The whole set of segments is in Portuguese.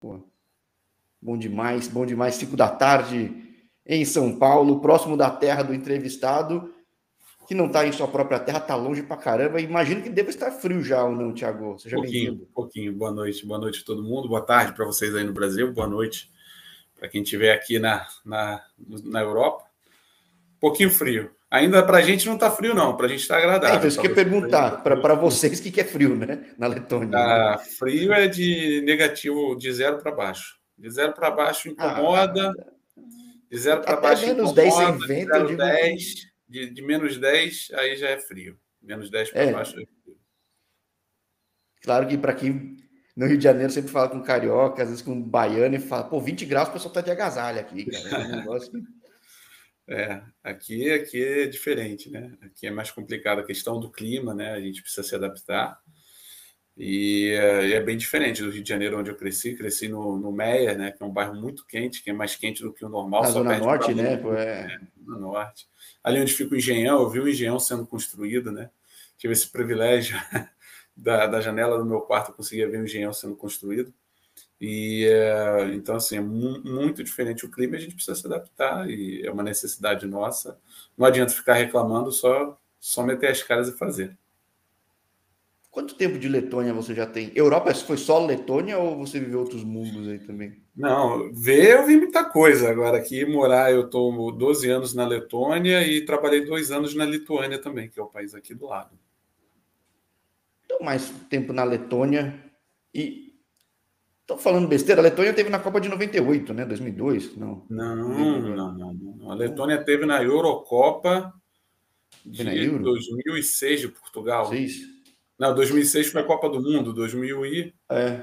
Pô, bom demais, bom demais. Cinco da tarde em São Paulo, próximo da terra do entrevistado, que não está em sua própria terra, está longe pra caramba. Imagino que deve estar frio já ou não, Tiago? Seja pouquinho, pouquinho. Boa noite, boa noite a todo mundo. Boa tarde para vocês aí no Brasil. Boa noite para quem estiver aqui na, na, na Europa. Pouquinho frio. Ainda para a gente não está frio, não. Para a gente está agradável. É, então, isso que eu perguntar. Para vocês, o que, que é frio, né? Na Letônia. Ah, frio é de negativo, de zero para baixo. De zero para baixo incomoda. Ah, de zero para baixo menos incomoda. 10 sem vento, de, digo... 10, de, de, menos 10, aí já é frio. Menos 10 para é. baixo é frio. Claro que para quem no Rio de Janeiro sempre fala com carioca, às vezes com baiano, e fala, pô, 20 graus, o pessoal tá de agasalho aqui, cara. É um negócio que... É, aqui, aqui é diferente, né? Aqui é mais complicado a questão do clima, né? A gente precisa se adaptar. E é, é bem diferente do Rio de Janeiro, onde eu cresci. Cresci no, no Meia, né? Que é um bairro muito quente, que é mais quente do que o normal. Na Zona Norte, né? É... é, na Norte. Ali onde fica o Engenhão, eu vi o Engenhão sendo construído, né? Tive esse privilégio da, da janela do meu quarto, eu conseguia ver o Engenhão sendo construído. E é, então, assim, é mu muito diferente o clima, a gente precisa se adaptar e é uma necessidade nossa. Não adianta ficar reclamando, só, só meter as caras e fazer. Quanto tempo de Letônia você já tem? Europa foi só Letônia ou você viveu outros mundos aí também? Não, ver eu vi muita coisa. Agora aqui morar, eu estou 12 anos na Letônia e trabalhei dois anos na Lituânia também, que é o país aqui do lado. Então, mais tempo na Letônia e Estou falando besteira, a Letônia teve na Copa de 98, né? 2002, não. Não, não, não. não. A Letônia teve na Eurocopa de na Euro? 2006 de Portugal. Seis. Não, 2006 foi a Copa do Mundo, 2000 e... É.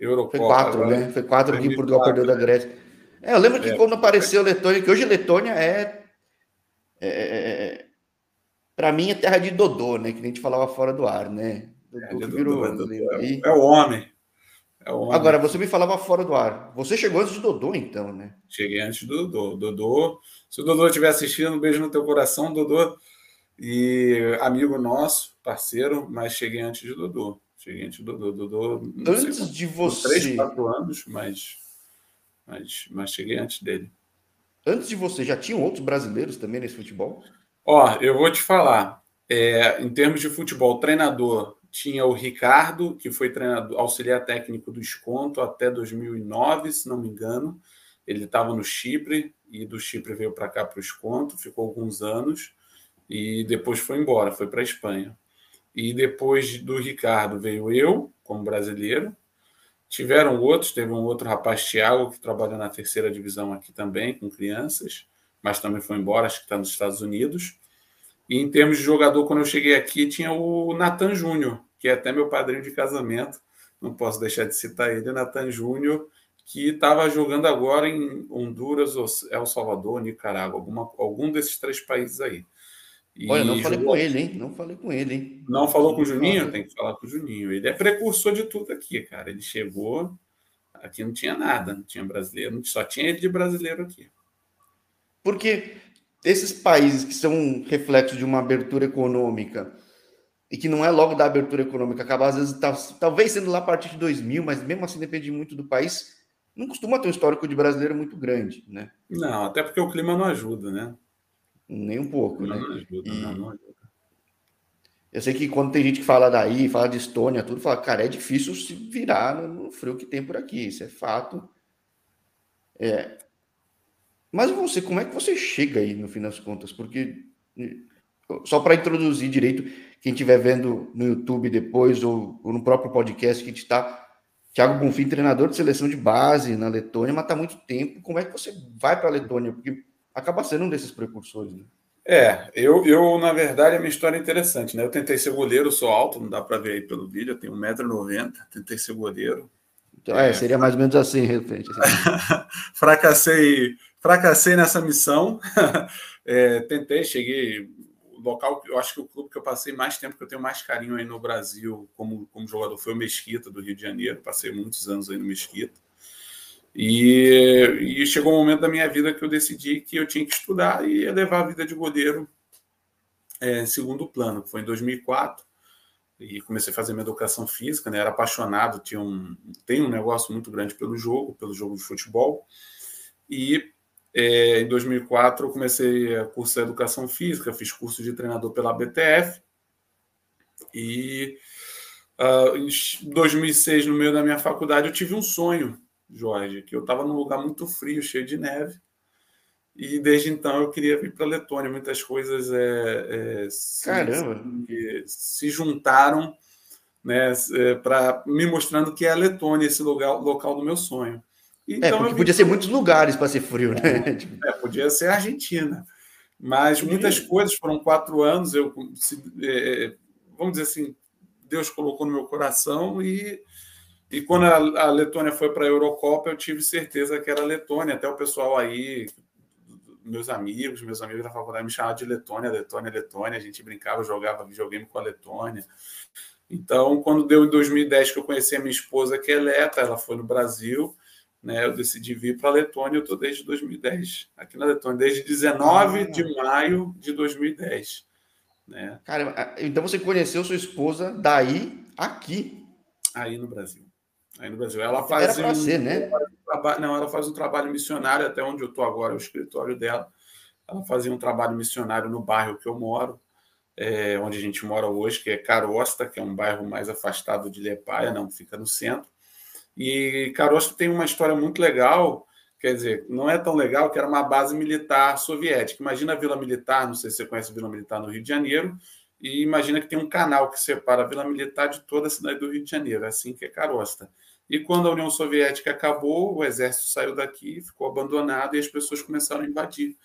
Eurocopa. Foi quatro, agora, né? Foi quatro que Portugal perdeu da Grécia. É, eu lembro que é. quando apareceu a Letônia, que hoje a Letônia é... é, é, é para mim é terra de Dodô, né? Que a gente falava fora do ar, né? Dodô, é, virou, Dodô, é, é o homem. É Agora, você me falava fora do ar. Você chegou antes do Dodô, então, né? Cheguei antes do Dodô. Dodô, se o Dodô estiver assistindo, um beijo no teu coração, Dodô. E amigo nosso, parceiro, mas cheguei antes de Dodô. Cheguei antes do Dodô. Dodô antes sei, de você. Três, quatro anos, mas, mas, mas cheguei antes dele. Antes de você, já tinham outros brasileiros também nesse futebol? Ó, eu vou te falar. É, em termos de futebol, treinador, tinha o Ricardo, que foi treinador, auxiliar técnico do Esconto até 2009, se não me engano. Ele estava no Chipre e do Chipre veio para cá para o Esconto, ficou alguns anos e depois foi embora, foi para a Espanha. E depois do Ricardo veio eu, como brasileiro. Tiveram outros, teve um outro rapaz, Thiago, que trabalha na terceira divisão aqui também, com crianças, mas também foi embora, acho que está nos Estados Unidos. E em termos de jogador, quando eu cheguei aqui, tinha o Nathan Júnior, que é até meu padrinho de casamento, não posso deixar de citar ele, Nathan Júnior, que estava jogando agora em Honduras, El Salvador, Nicarágua, alguma, algum desses três países aí. E Olha, não falei jogou... com ele, hein? Não falei com ele, hein? Não falou com o Juninho? Tem que falar com o Juninho. Ele é precursor de tudo aqui, cara. Ele chegou, aqui não tinha nada, não tinha brasileiro, só tinha ele de brasileiro aqui. Porque esses países que são reflexos de uma abertura econômica, e que não é logo da abertura econômica, acaba às vezes tá, talvez sendo lá a partir de 2000, mas mesmo assim depende muito do país. Não costuma ter um histórico de brasileiro muito grande, né? Não, até porque o clima não ajuda, né? Nem um pouco, né? Não ajuda, e... não, não ajuda. Eu sei que quando tem gente que fala daí, fala de Estônia, tudo, fala, cara, é difícil se virar no frio que tem por aqui, isso é fato. É. Mas você, como é que você chega aí, no fim das contas? Porque, só para introduzir direito, quem estiver vendo no YouTube depois ou, ou, no próprio podcast que a gente está. Thiago Bonfim, treinador de seleção de base na Letônia, mas está há muito tempo. Como é que você vai para a Letônia? Porque acaba sendo um desses precursores, né? É, eu, eu, na verdade, a minha história é interessante, né? Eu tentei ser goleiro, sou alto, não dá para ver aí pelo vídeo, eu tenho 1,90m, tentei ser goleiro. Então, é, seria mais ou menos assim, de repente. Assim. fracassei, fracassei nessa missão. é, tentei, cheguei local, eu acho que o clube que eu passei mais tempo, que eu tenho mais carinho aí no Brasil como, como jogador, foi o Mesquita, do Rio de Janeiro. Passei muitos anos aí no Mesquita. E, e chegou um momento da minha vida que eu decidi que eu tinha que estudar e levar a vida de goleiro é, em segundo plano. Foi em 2004. e comecei a fazer minha educação física, né? Era apaixonado, tinha um, tem um negócio muito grande pelo jogo, pelo jogo de futebol. E é, em 2004 eu comecei a cursar educação física, fiz curso de treinador pela BTF. E uh, em 2006, no meio da minha faculdade, eu tive um sonho, Jorge, que eu estava num lugar muito frio, cheio de neve. E desde então eu queria vir para a Letônia. Muitas coisas é, é, se, se, juntaram né, é, para me mostrando que é a Letônia, esse lugar, local do meu sonho. É, então, é, porque podia ser muitos lugares para ser frio, né? É, podia ser a Argentina. Mas muitas coisas, foram quatro anos, eu se, é, vamos dizer assim, Deus colocou no meu coração e, e quando a, a Letônia foi para a Eurocopa, eu tive certeza que era a Letônia. Até o pessoal aí, meus amigos, meus amigos da faculdade me chamavam de Letônia, Letônia, Letônia. A gente brincava, jogava videogame com a Letônia. Então, quando deu em 2010 que eu conheci a minha esposa, que é Leta, ela foi no Brasil né, eu decidi vir para a Letônia, eu estou desde 2010, aqui na Letônia, desde 19 ah. de maio de 2010. Né? Cara, então você conheceu sua esposa daí, aqui? Aí no Brasil. Aí no Brasil. Ela faz Era um, ser, né? Não, ela faz um trabalho missionário, até onde eu estou agora, o escritório dela. Ela fazia um trabalho missionário no bairro que eu moro, é, onde a gente mora hoje, que é Carosta, que é um bairro mais afastado de Lepaia, não fica no centro. E Carosto tem uma história muito legal, quer dizer, não é tão legal que era uma base militar soviética. Imagina a Vila Militar, não sei se você conhece a Vila Militar no Rio de Janeiro, e imagina que tem um canal que separa a Vila Militar de toda a cidade do Rio de Janeiro, é assim que é Carosta. E quando a União Soviética acabou, o exército saiu daqui, ficou abandonado e as pessoas começaram a invadir.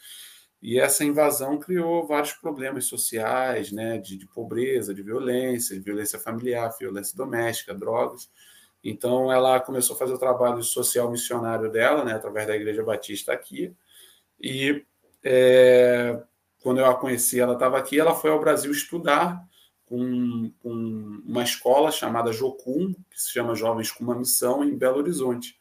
E essa invasão criou vários problemas sociais, né, de, de pobreza, de violência, de violência familiar, violência doméstica, drogas. Então, ela começou a fazer o trabalho social missionário dela, né, através da Igreja Batista aqui. E é, quando eu a conheci, ela estava aqui. Ela foi ao Brasil estudar com, com, uma escola chamada Jocum, que se chama Jovens com uma Missão, em Belo Horizonte.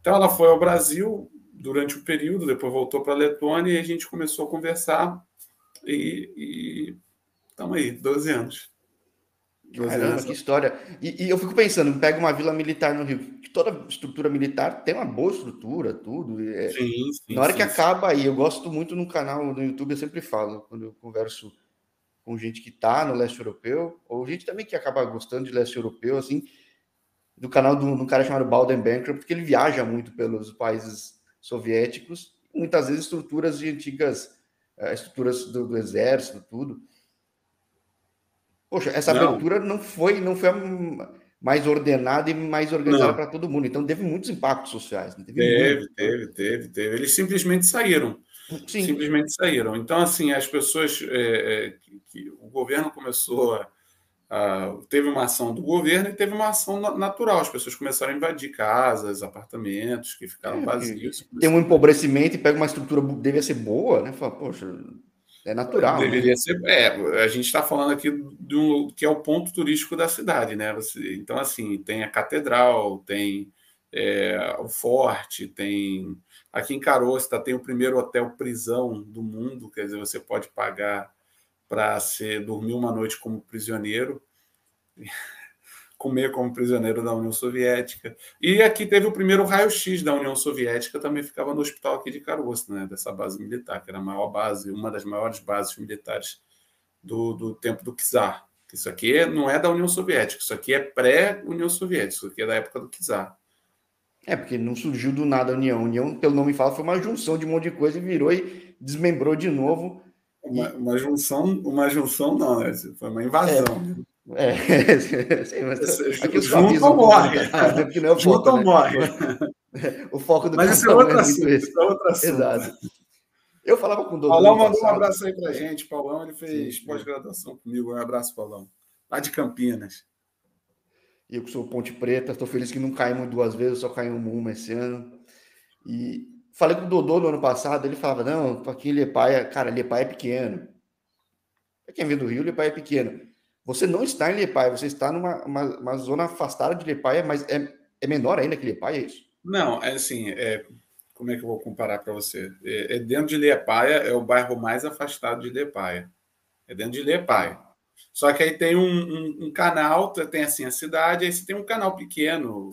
Então, ela foi ao Brasil durante o um período, depois voltou para a Letônia e a gente começou a conversar. E estamos aí, 12 anos. Caramba, que história. E, e, eu fico pensando, pega uma vila militar no Rio, que toda estrutura militar tem uma boa estrutura, tudo. É, sim, sim, na hora sim, que acaba aí, eu gosto muito no canal no YouTube, eu sempre falo, quando eu converso com gente que está no leste europeu, ou gente também que acaba gostando de leste europeu, assim, do canal de um cara chamado Balden Bankrupt, porque ele viaja muito pelos países soviéticos, muitas vezes estruturas de antigas, eh, estruturas do, do exército, tudo. Poxa, essa não. abertura não foi, não foi mais ordenada e mais organizada para todo mundo. Então teve muitos impactos sociais. Né? Teve, teve, teve, teve, teve, Eles simplesmente saíram. Sim. Simplesmente saíram. Então, assim, as pessoas. É, é, que, que, o governo começou a, a, Teve uma ação do governo e teve uma ação natural. As pessoas começaram a invadir casas, apartamentos que ficaram é, vazios. Tem um empobrecimento e pega uma estrutura, devia ser boa, né? Fala, poxa, é natural. Né? Deveria né? ser. É, a gente está falando aqui um que é o ponto turístico da cidade, né? Você, então, assim, tem a catedral, tem é, o forte, tem. Aqui em Carosta tem o primeiro hotel prisão do mundo, quer dizer, você pode pagar para dormir uma noite como prisioneiro comer como prisioneiro da União Soviética. E aqui teve o primeiro raio-x da União Soviética, também ficava no hospital aqui de Caroço, né, dessa base militar, que era a maior base, uma das maiores bases militares do, do tempo do czar. Isso aqui não é da União Soviética, isso aqui é pré-União Soviética, isso aqui é da época do czar. É, porque não surgiu do nada a União. A União, pelo nome fala, foi uma junção de um monte de coisa e virou e desmembrou de novo. Uma, uma junção, uma junção não, né? Foi uma invasão. É. É, sim, mas aqui os junto ou morre. Ah, não é o foco, né? morre. O foco do Mas isso é outro assunto. Isso é outro assunto. Exato. Eu falava com o Dodô. Paulão mandou um abraço aí pra gente. Paulão, ele fez pós-graduação comigo. Um abraço, Paulão. Lá de Campinas. E eu que sou Ponte Preta, estou feliz que não caímos duas vezes, só caímos uma esse ano. E falei com o Dodô no ano passado, ele falava: não, aqui em Lepaia, cara, Lepaia é pequeno. Quem vem do Rio, Lepaia é pequeno. Você não está em Lepaia, você está numa uma, uma zona afastada de Lepaia, mas é, é menor ainda que Lepaia, é isso? Não, é assim, é, como é que eu vou comparar para você? É, é, dentro de Lepaia, é o bairro mais afastado de Lepaia. É dentro de Lepaia. Só que aí tem um, um, um, canal, tem assim a cidade, aí você tem um canal pequeno,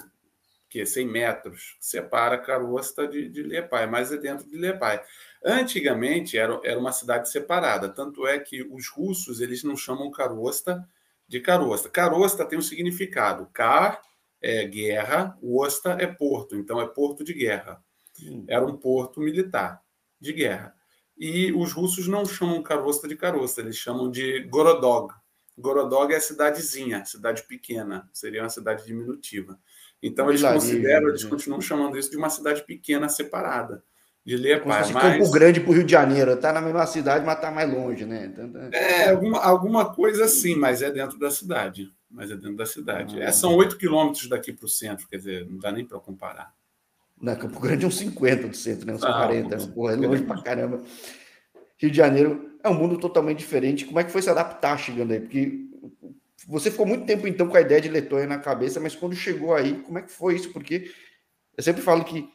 que é 100 metros, separa Carosta de, de Liepai, mas é dentro de Liepai. Antigamente era, era uma cidade separada, tanto é que os russos eles não chamam Carosta de Carosta. Carosta tem um significado. Car é guerra, Osta é porto, então é porto de guerra. Hum. Era um porto militar de guerra. E os russos não chamam Carosta de Carosta, eles chamam de Gorodog. Gorodog é a cidadezinha, cidade pequena, seria uma cidade diminutiva. Então eles consideram, eles continuam chamando isso de uma cidade pequena separada de. Como mas... Campo Grande para o Rio de Janeiro, está na mesma cidade, mas está mais longe, né? Então, tá... É, alguma, alguma coisa assim, mas é dentro da cidade. Mas é dentro da cidade. Ah, é, são oito quilômetros daqui para o centro, quer dizer, não dá nem para comparar. Na Campo Grande é uns 50 do centro, né? Uns ah, 40. Porra, é longe para caramba. Rio de Janeiro é um mundo totalmente diferente. Como é que foi se adaptar chegando aí? Porque você ficou muito tempo, então, com a ideia de Letônia na cabeça, mas quando chegou aí, como é que foi isso? Porque eu sempre falo que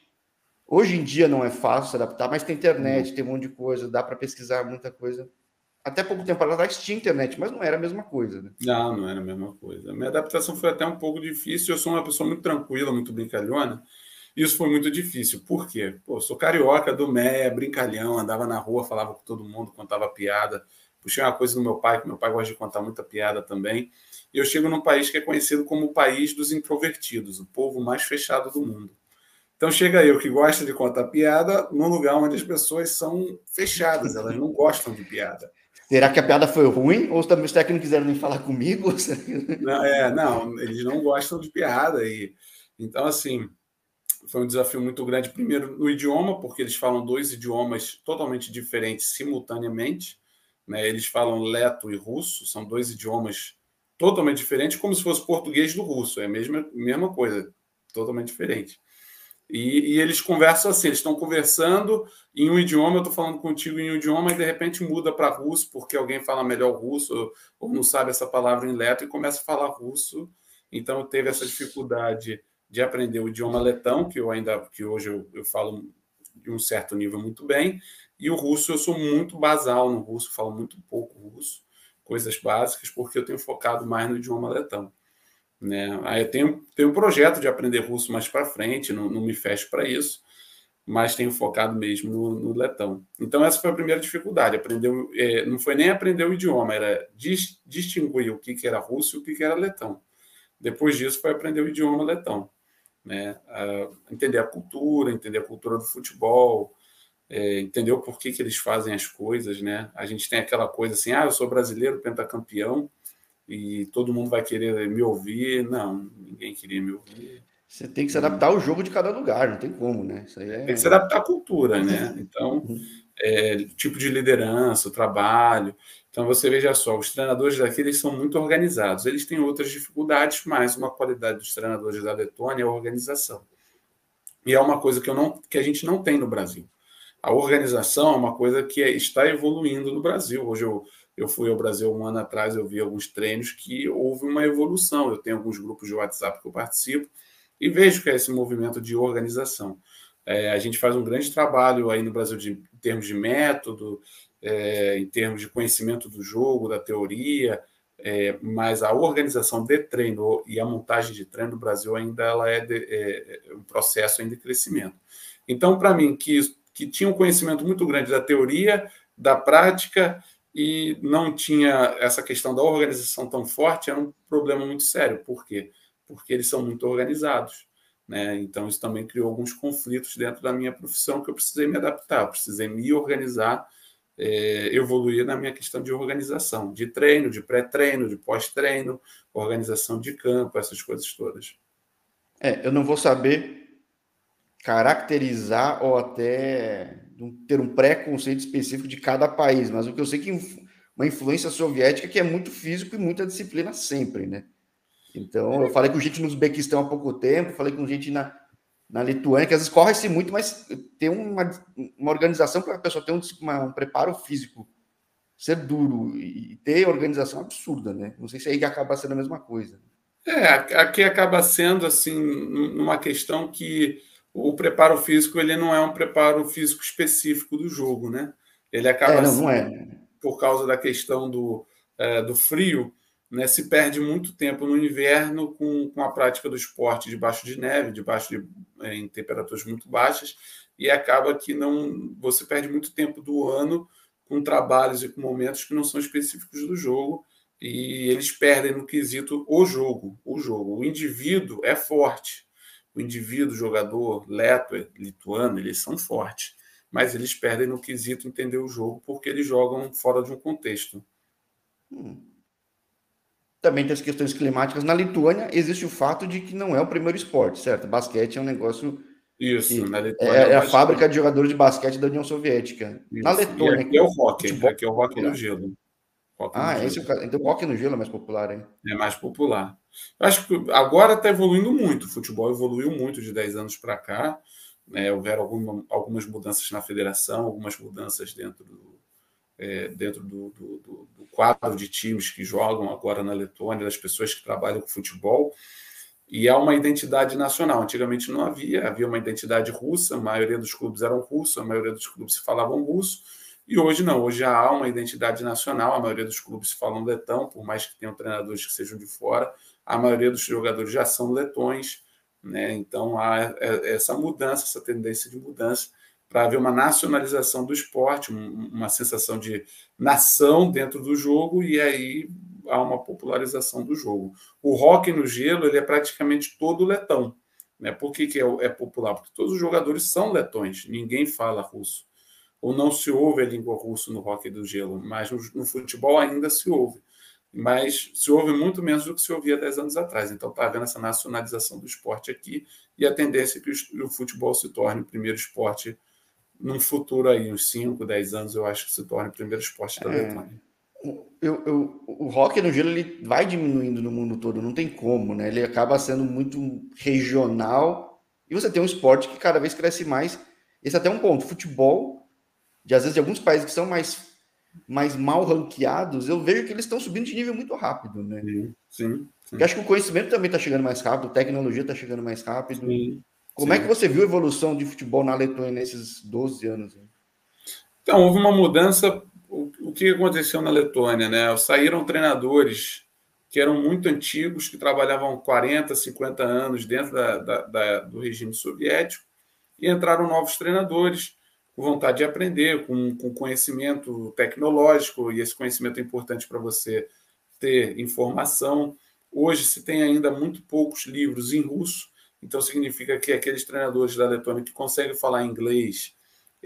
Hoje em dia não é fácil se adaptar, mas tem internet, tem um monte de coisa, dá para pesquisar muita coisa. Até pouco tempo atrás tinha internet, mas não era a mesma coisa. Né? Não, não era a mesma coisa. Minha adaptação foi até um pouco difícil. Eu sou uma pessoa muito tranquila, muito brincalhona. Isso foi muito difícil. Por quê? Pô, sou carioca do Meia, brincalhão, andava na rua, falava com todo mundo, contava piada. Puxei uma coisa no meu pai, que meu pai gosta de contar muita piada também. E eu chego num país que é conhecido como o país dos introvertidos, o povo mais fechado do mundo. Então chega eu que gosta de contar piada num lugar onde as pessoas são fechadas, elas não gostam de piada. Será que a piada foi ruim? Ou também os técnicos não quiseram nem falar comigo? Não, é, não, eles não gostam de piada. E, então, assim, foi um desafio muito grande, primeiro no idioma, porque eles falam dois idiomas totalmente diferentes simultaneamente. Né? Eles falam leto e russo, são dois idiomas totalmente diferentes, como se fosse português do russo, é a mesma, mesma coisa, totalmente diferente. E, e, eles conversam assim, eles estão conversando em um idioma, eu estou falando contigo em um idioma, e de repente muda para russo, porque alguém fala melhor russo, ou, ou, não sabe essa palavra em leto, e começa a falar russo. Então teve essa dificuldade de aprender o idioma letão, que eu ainda, que hoje eu, eu falo de um certo nível muito bem, e o russo eu sou muito basal no russo, falo muito pouco russo, coisas básicas, porque eu tenho focado mais no idioma letão. Né? Aí eu tenho, tenho um projeto de aprender russo mais para frente, não, não me fecho para isso, mas tenho focado mesmo no, no, letão. Então, essa foi a primeira dificuldade. Aprender, é, não foi nem aprender o idioma, era dis, distinguir o que, que era russo e o que, que era letão. Depois disso, foi aprender o idioma letão. Né? entender a cultura, entender a cultura do futebol, é, entender o porquê que eles fazem as coisas. Né? A gente tem aquela coisa assim: ah, eu sou brasileiro, pentacampeão e todo mundo vai querer me ouvir. Não, ninguém queria me ouvir. Você tem que se adaptar ao jogo de cada lugar, não tem como, né? É... Tem que se adaptar à cultura, né? Então, é, tipo de liderança, o trabalho. Então, você veja só, os treinadores daqui eles são muito organizados. Eles têm outras dificuldades, mas uma qualidade dos treinadores da Letônia é a organização. E é uma coisa que, eu não, que a gente não tem no Brasil. A organização é uma coisa que está evoluindo no Brasil. Hoje eu eu fui ao Brasil um ano atrás, eu vi alguns treinos que houve uma evolução. Eu tenho alguns grupos de WhatsApp que eu participo e vejo que é esse movimento de organização. É, a gente faz um grande trabalho aí no Brasil de, em termos de método, é, em termos de conhecimento do jogo, da teoria, é, mas a organização de treino e a montagem de treino no Brasil ainda ela é, de, é, é um processo ainda de crescimento. Então, para mim, que, que tinha um conhecimento muito grande da teoria, da prática e não tinha essa questão da organização tão forte, era um problema muito sério. Por quê? Porque eles são muito organizados. Né? Então, isso também criou alguns conflitos dentro da minha profissão que eu precisei me adaptar, precisei me organizar, é, evoluir na minha questão de organização, de treino, de pré-treino, de pós-treino, organização de campo, essas coisas todas. É, eu não vou saber caracterizar ou até ter um preconceito específico de cada país, mas o que eu sei é que uma influência soviética que é muito físico e muita disciplina sempre, né? Então, eu falei com gente no Uzbequistão há pouco tempo, falei com gente na, na Lituânia, que às vezes corre-se muito, mas tem uma, uma organização para a pessoa ter um, uma, um preparo físico ser duro e ter organização absurda, né? Não sei se aí acaba sendo a mesma coisa. É, aqui acaba sendo assim uma questão que o preparo físico ele não é um preparo físico específico do jogo, né? Ele acaba é, não, não é. por causa da questão do, é, do frio, né, se perde muito tempo no inverno com, com a prática do esporte debaixo de neve, debaixo de é, em temperaturas muito baixas, e acaba que não você perde muito tempo do ano com trabalhos e com momentos que não são específicos do jogo e eles perdem no quesito o jogo, o jogo. O indivíduo é forte. O indivíduo, jogador, leto, lituano, eles são fortes, mas eles perdem no quesito entender o jogo porque eles jogam fora de um contexto. Hum. Também tem as questões climáticas. Na Lituânia existe o fato de que não é o primeiro esporte, certo? Basquete é um negócio isso, na Letônia. É, é a fábrica de jogadores de basquete da União Soviética. Isso. Na Letônia. E aqui é o rock, futebol... aqui é o rock no gelo. Ah, esse. É o Então o rock no gelo é mais popular, hein? É mais popular. Eu acho que agora está evoluindo muito. O futebol evoluiu muito de 10 anos para cá. É, houveram alguma, algumas mudanças na federação, algumas mudanças dentro do, é, dentro do, do, do, do quadro de times que jogam agora na Letônia, das pessoas que trabalham com futebol e há uma identidade nacional. Antigamente não havia, havia uma identidade russa, a maioria dos clubes eram russos, a maioria dos clubes falavam russo, e hoje não, hoje já há uma identidade nacional, a maioria dos clubes falam letão, por mais que tenham treinadores que sejam de fora, a maioria dos jogadores já são letões, né? então há é, essa mudança, essa tendência de mudança, para haver uma nacionalização do esporte, uma sensação de nação dentro do jogo, e aí há uma popularização do jogo. O rock no gelo ele é praticamente todo letão. Né? Por que, que é, é popular? Porque todos os jogadores são letões, ninguém fala russo. Ou não se ouve a língua russa no rock do gelo, mas no, no futebol ainda se ouve. Mas se ouve muito menos do que se ouvia 10 anos atrás. Então está havendo essa nacionalização do esporte aqui e a tendência é que o, o futebol se torne o primeiro esporte num futuro aí, uns 5, 10 anos, eu acho que se torne o primeiro esporte da é. Letônia eu, eu, o rock no gelo ele vai diminuindo no mundo todo, não tem como, né? Ele acaba sendo muito regional e você tem um esporte que cada vez cresce mais. Esse é até um ponto. Futebol, de às vezes de alguns países que são mais, mais mal ranqueados, eu vejo que eles estão subindo de nível muito rápido, né? Sim, sim. sim. acho que o conhecimento também está chegando mais rápido, a tecnologia está chegando mais rápido. Sim, Como sim. é que você viu a evolução de futebol na Letônia nesses 12 anos? Então, houve uma mudança o, o que aconteceu na Letônia? Né? Saíram treinadores que eram muito antigos, que trabalhavam 40, 50 anos dentro da, da, da, do regime soviético, e entraram novos treinadores com vontade de aprender, com, com conhecimento tecnológico, e esse conhecimento é importante para você ter informação. Hoje se tem ainda muito poucos livros em russo, então significa que aqueles treinadores da Letônia que conseguem falar inglês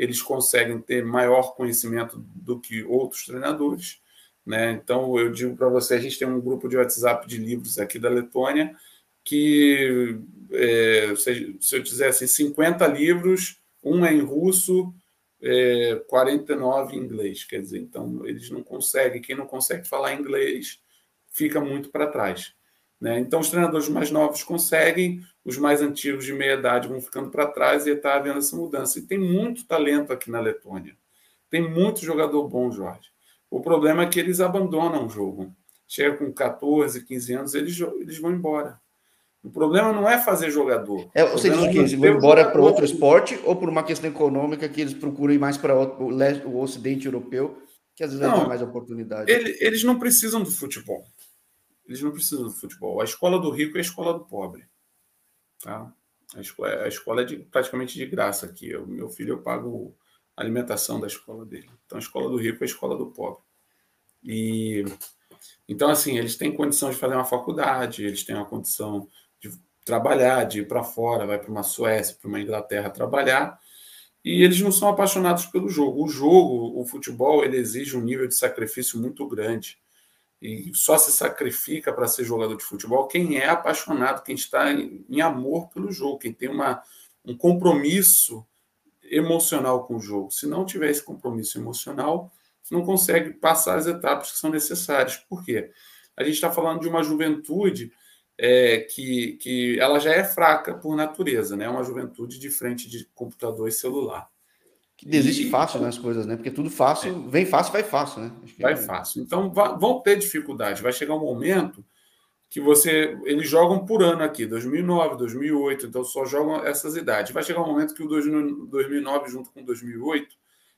eles conseguem ter maior conhecimento do que outros treinadores. Né? Então, eu digo para você, a gente tem um grupo de WhatsApp de livros aqui da Letônia que, é, se, se eu dissesse 50 livros, um é em russo, é, 49 em inglês. Quer dizer, então, eles não conseguem, quem não consegue falar inglês fica muito para trás. Né? Então, os treinadores mais novos conseguem, os mais antigos de meia idade vão ficando para trás e está havendo essa mudança. E tem muito talento aqui na Letônia. Tem muito jogador bom, Jorge. O problema é que eles abandonam o jogo. Chega com 14, 15 anos, eles, eles vão embora. O problema não é fazer jogador. É, você diz o quê? Eles vão embora para outro esporte ou por uma questão econômica que eles procuram ir mais para o, o Ocidente Europeu, que às vezes não, vai ter mais oportunidade? Ele, eles não precisam do futebol. Eles não precisam do futebol. A escola do rico é a escola do pobre. Tá? A escola, a escola é de, praticamente de graça aqui. O meu filho, eu pago a alimentação da escola dele. Então, a escola do rico é a escola do pobre. E então, assim, eles têm condição de fazer uma faculdade, eles têm uma condição trabalhar, de ir para fora, vai para uma Suécia, para uma Inglaterra trabalhar, e eles não são apaixonados pelo jogo. O jogo, o futebol, ele exige um nível de sacrifício muito grande e só se sacrifica para ser jogador de futebol quem é apaixonado, quem está em, amor pelo jogo, quem tem uma, um compromisso emocional com o jogo. Se não tiver esse compromisso emocional, não consegue passar as etapas que são necessárias. Por quê? A gente está falando de uma juventude é, que, que ela já é fraca por natureza, né? uma juventude de frente de computador e celular que desiste e, fácil nas coisas, né? Porque tudo fácil, é. vem fácil, vai fácil, né? vai é. fácil. Então vão ter dificuldade. Vai chegar um momento que você. Eles jogam por ano aqui, 2009, 2008, então só jogam essas idades. Vai chegar um momento que o 2009, junto com 2008,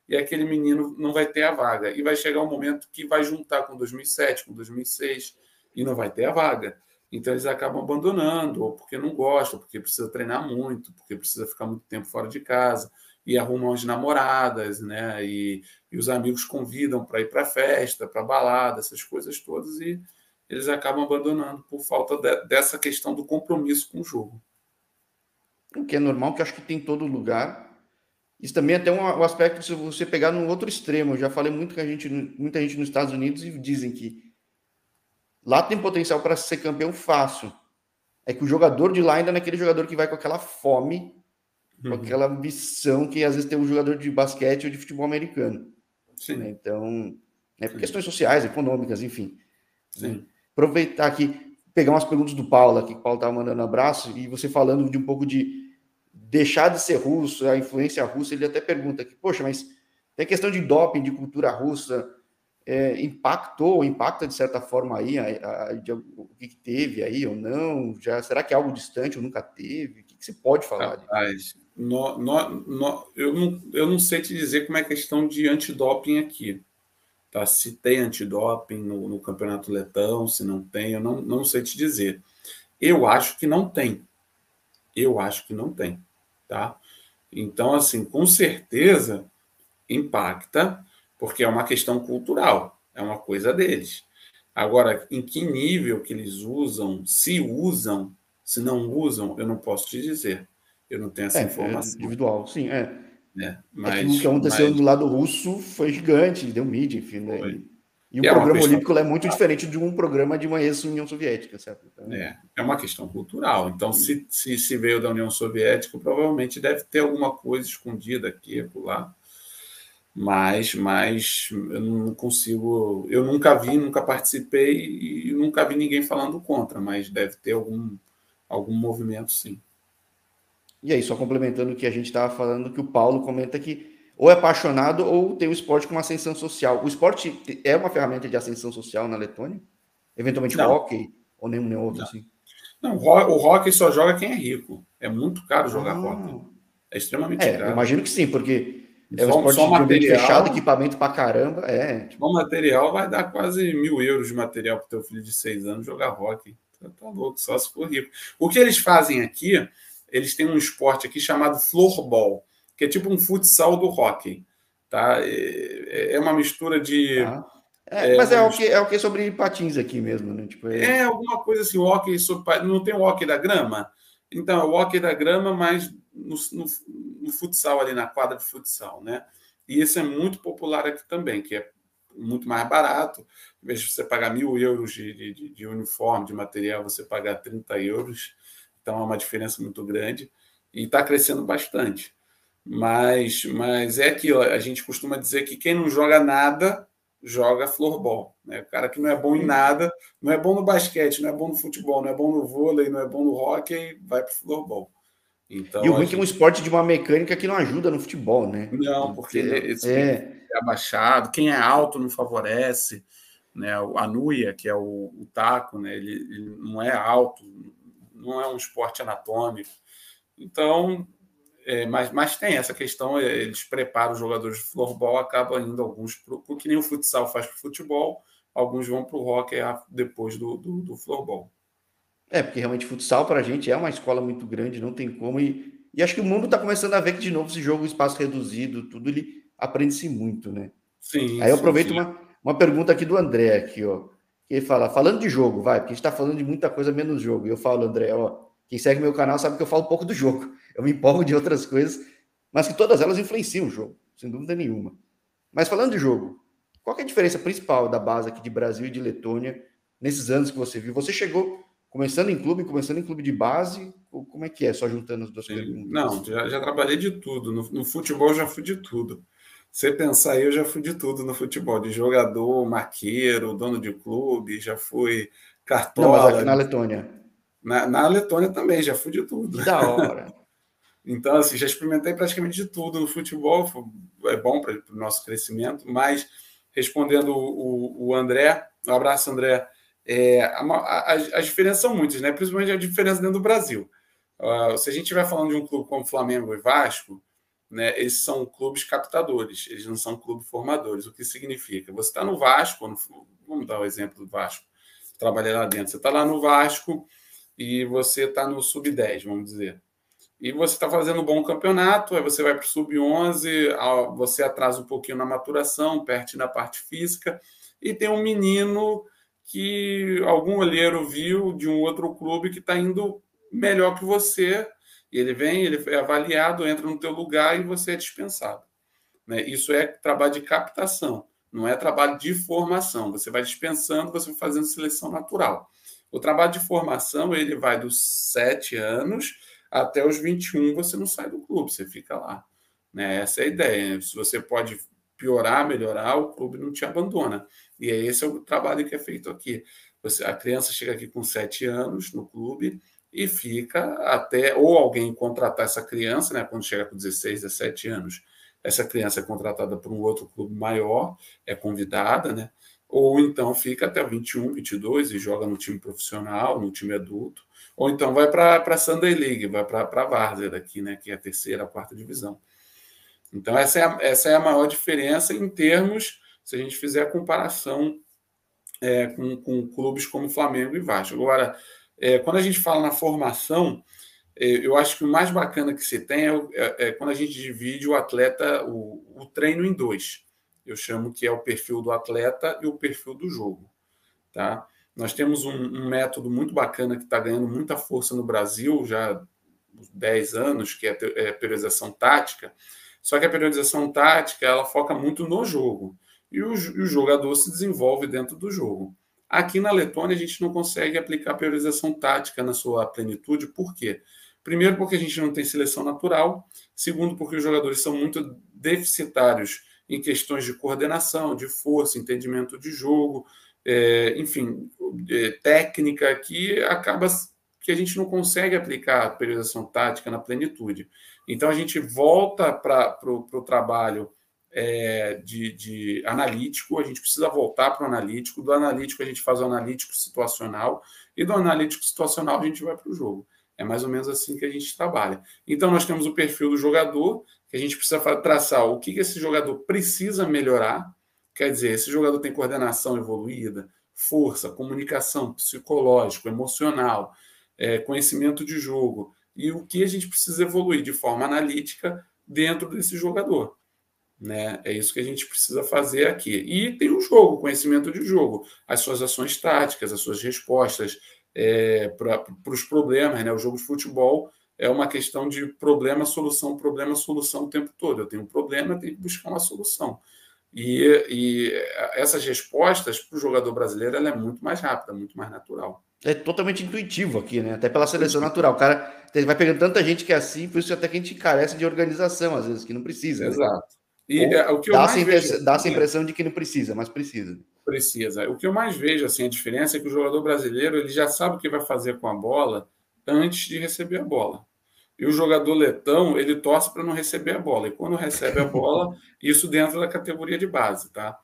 e aquele menino não vai ter a vaga. E vai chegar um momento que vai juntar com 2007, com 2006, e não vai ter a vaga. Então eles acabam abandonando, ou porque não gostam, porque precisa treinar muito, porque precisa ficar muito tempo fora de casa, e arrumam as namoradas, né? E, e os amigos convidam para ir para festa, para balada, essas coisas todas, e eles acabam abandonando por falta de, dessa questão do compromisso com o jogo. O que é normal, que acho que tem em todo lugar. Isso também é até um, um aspecto se você pegar no outro extremo. Eu já falei muito com a gente, muita gente nos Estados Unidos e dizem que lá tem potencial para ser campeão fácil. É que o jogador de lá ainda não é aquele jogador que vai com aquela fome, uhum. com aquela ambição que às vezes tem um jogador de basquete ou de futebol americano. Sim. Né? Então, né, por questões sociais, econômicas, enfim. Sim. Aproveitar aqui, pegar umas perguntas do Paulo aqui, que o Paulo estava mandando um abraço, e você falando de um pouco de deixar de ser russo, a influência russa, ele até pergunta aqui, poxa, mas tem questão de doping, de cultura russa, é, impactou, impacta de certa forma aí a, a, a, o que, que, teve aí ou não? Já, será que é algo distante ou nunca teve? O que, que se pode falar Rapaz, no, no, no, eu, não, eu não sei te dizer como é a questão de antidoping aqui. Tá? Se tem antidoping no, no campeonato letão, se não tem, eu não, não sei te dizer. Eu acho que não tem. Eu acho que não tem tá? Então, assim, com certeza impacta, porque é uma questão cultural, é uma coisa deles. Agora, em que nível que eles usam, se usam, se não usam, eu não posso te dizer. Eu não tenho essa é, é informação. É individual, sim, é. é mas, é que o que aconteceu mas... do lado russo foi gigante, deu mídia, enfim. Né? E o é programa olímpico é muito diferente de um programa de uma ex-União Soviética, certo? Então... É, é uma questão cultural. Então, se, se, se veio da União Soviética, provavelmente deve ter alguma coisa escondida aqui, lá. Mas, mas eu não consigo. Eu nunca vi, nunca participei e nunca vi ninguém falando contra, mas deve ter algum, algum movimento, sim. E aí, só complementando o que a gente estava falando, que o Paulo comenta que ou é apaixonado ou tem o esporte com uma ascensão social. O esporte é uma ferramenta de ascensão social na Letônia? Eventualmente não. hockey ou nenhum nem outro não. assim? Não, o hockey só joga quem é rico. É muito caro jogar ah. hockey. É extremamente é, caro. Imagino que sim, porque é um esporte só material, fechado, equipamento pra caramba. É. O material vai dar quase mil euros de material para teu filho de seis anos jogar hockey. Tá, tá louco, só se for rico. O que eles fazem aqui, eles têm um esporte aqui chamado floorball que é tipo um futsal do hockey. Tá? É, é uma mistura de. Ah. É, mas é, o que, é o que sobre patins aqui mesmo, né? Tipo, é... é alguma coisa assim, hockey sobre. Não tem o hockey da grama? Então, é o hockey da grama, mas no, no, no, futsal, ali na quadra de futsal, né? E isso é muito popular aqui também, que é muito mais barato. Em vez de você pagar mil euros de, de, de uniforme, de material, você pagar 30 euros. Então, é uma diferença muito grande. E está crescendo bastante. Mas, mas é aquilo, a gente costuma dizer que quem não joga nada joga floorball. Né? O cara que não é bom em nada, não é bom no basquete, não é bom no futebol, não é bom no vôlei, não é bom no hockey, vai para o floorball. Então, e o ruim gente... é um esporte de uma mecânica que não ajuda no futebol, né? Não, porque esse é. é abaixado, quem é alto não favorece, né? A nuia, que é o, o taco, né? Ele, ele, não é alto, não é um esporte anatômico. Então, é, mas, mas tem essa questão, é, eles preparam os jogadores de floorball, acabam indo alguns, pro, que nem o futsal faz para o futebol, alguns vão para o hockey depois do, do, do floorball. É, porque realmente futsal para a gente é uma escola muito grande, não tem como. E, e acho que o mundo está começando a ver que, de novo, esse jogo, espaço reduzido, tudo, ele aprende-se muito, né? Sim. Aí eu aproveito sim. Uma, uma pergunta aqui do André, aqui, ó. Que ele fala, falando de jogo, vai, porque a gente está falando de muita coisa menos jogo. E eu falo, André, ó, quem segue meu canal sabe que eu falo pouco do jogo eu me empolgo de outras coisas, mas que todas elas influenciam o jogo, sem dúvida nenhuma. Mas falando de jogo, qual é a diferença principal da base aqui de Brasil e de Letônia nesses anos que você viu? Você chegou começando em clube, começando em clube de base, ou como é que é? Só juntando as duas perguntas. Não, já, já trabalhei de tudo. No, no futebol já fui de tudo. Você pensar aí, eu já fui de tudo no futebol, de jogador, marqueiro, dono de clube, já fui cartola. Não, mas aqui na Letônia. Na, na Letônia também, já fui de tudo. Da hora. Então, assim, já experimentei praticamente de tudo no futebol, é bom para o nosso crescimento, mas respondendo o, o André, um abraço, André, é, as, as diferenças são muitas, né? principalmente a diferença dentro do Brasil. Uh, se a gente estiver falando de um clube como Flamengo e Vasco, né, eles são clubes captadores, eles não são clubes formadores. O que significa? Você está no Vasco, no, vamos dar o exemplo do Vasco, trabalhei lá dentro. Você está lá no Vasco e você está no sub-10, vamos dizer. E você está fazendo um bom campeonato, aí você vai para o sub-11, você atrasa um pouquinho na maturação, perde na parte física, e tem um menino que algum olheiro viu de um outro clube que está indo melhor que você, ele vem, ele é avaliado, entra no teu lugar e você é dispensado. Né? Isso é trabalho de captação, não é trabalho de formação. Você vai dispensando, você vai fazendo seleção natural. O trabalho de formação ele vai dos sete anos até os 21, você não sai do clube, você fica lá. Né? Essa é a ideia. Se você pode piorar, melhorar, o clube não te abandona. E é esse é o trabalho que é feito aqui. Você, a criança chega aqui com sete anos no clube, e fica até ou alguém contratar essa criança, né, quando chega com 16, 17 anos, essa criança é contratada por um outro clube maior, é convidada, né? Ou então fica até 21, 22 e joga no time profissional, no time adulto, ou então vai para a Sunday League, vai para a Várzea daqui, né, que é a terceira, a quarta divisão. Então essa é a, essa é a maior diferença em termos, se a gente fizer a comparação é, com, com clubes como Flamengo e Vasco. Agora, é, quando a gente fala na formação, é, eu acho que o mais bacana que se tem é, é, é, quando a gente divide o atleta, o, o, treino em dois. Eu chamo que é o perfil do atleta e o perfil do jogo. Tá? Nós temos um, um método muito bacana que está ganhando muita força no Brasil já há 10 anos, que é a periodização tática. Só que a periodização tática ela foca muito no jogo. E o, e o jogador se desenvolve dentro do jogo. Aqui na Letônia, a gente não consegue aplicar priorização tática na sua plenitude, por quê? Primeiro, porque a gente não tem seleção natural. Segundo, porque os jogadores são muito deficitários em questões de coordenação, de força, entendimento de jogo, é, enfim, é, técnica, que acaba que a gente não consegue aplicar a periodização tática na plenitude. Então, a gente volta para o trabalho é, de, de, analítico, a gente precisa voltar para o analítico. Do analítico, a gente faz o analítico situacional, e do analítico situacional, a gente vai para o jogo. É mais ou menos assim que a gente trabalha. Então, nós temos o perfil do jogador, que a gente precisa traçar o que esse jogador precisa melhorar. Quer dizer, esse jogador tem coordenação evoluída, força, comunicação, psicológico, emocional, é, conhecimento de jogo. E o que a gente precisa evoluir de forma analítica dentro desse jogador. Né? É isso que a gente precisa fazer aqui. E tem o jogo, conhecimento de jogo, as suas ações táticas, as suas respostas é, para os problemas. Né? O jogo de futebol é uma questão de problema, solução, problema, solução o tempo todo. Eu tenho um problema, tenho que buscar uma solução. E, e essas respostas para o jogador brasileiro ela é muito mais rápida, muito mais natural. É totalmente intuitivo aqui, né? Até pela seleção natural. O cara vai pegando tanta gente que é assim, por isso até que a gente carece de organização, às vezes, que não precisa. Né? Exato. Né? E é, o que eu dá, mais vejo, dá essa impressão de que não precisa, mas precisa. Precisa. O que eu mais vejo assim a diferença é que o jogador brasileiro ele já sabe o que vai fazer com a bola antes de receber a bola. E o jogador letão ele torce para não receber a bola. E quando recebe a bola, isso dentro da categoria de base, tá?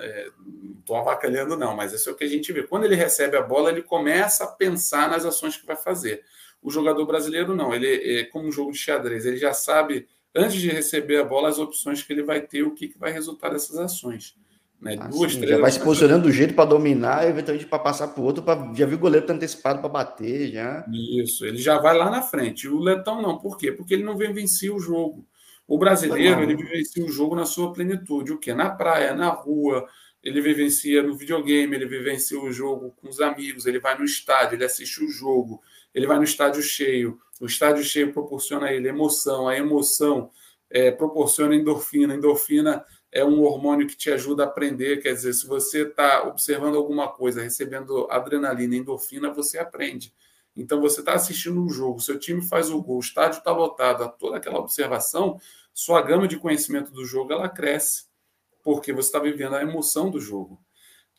É, não estou avacalhando, não, mas isso é o que a gente vê. Quando ele recebe a bola, ele começa a pensar nas ações que vai fazer. O jogador brasileiro não, ele é como um jogo de xadrez, ele já sabe antes de receber a bola, as opções que ele vai ter, o que, que vai resultar dessas ações. Né? Ah, Duas, sim, três. Já vai se posicionando do jeito para dominar, eventualmente para passar para o outro, pra, já viu o goleiro tá antecipado para bater, já. Isso, ele já vai lá na frente. O Letão não, por quê? Porque ele não vivencia o jogo. O brasileiro, ele vivencia o jogo na sua plenitude. O quê? Na praia, na rua, ele vivencia no videogame, ele vivencia o jogo com os amigos, ele vai no estádio, ele assiste o jogo, ele vai no estádio cheio. O estádio cheio proporciona a ele emoção, a emoção é, proporciona endorfina. A endorfina é um hormônio que te ajuda a aprender. Quer dizer, se você está observando alguma coisa, recebendo adrenalina, endorfina, você aprende. Então, você está assistindo um jogo, seu time faz o gol, o estádio está lotado, toda aquela observação, sua gama de conhecimento do jogo ela cresce, porque você está vivendo a emoção do jogo.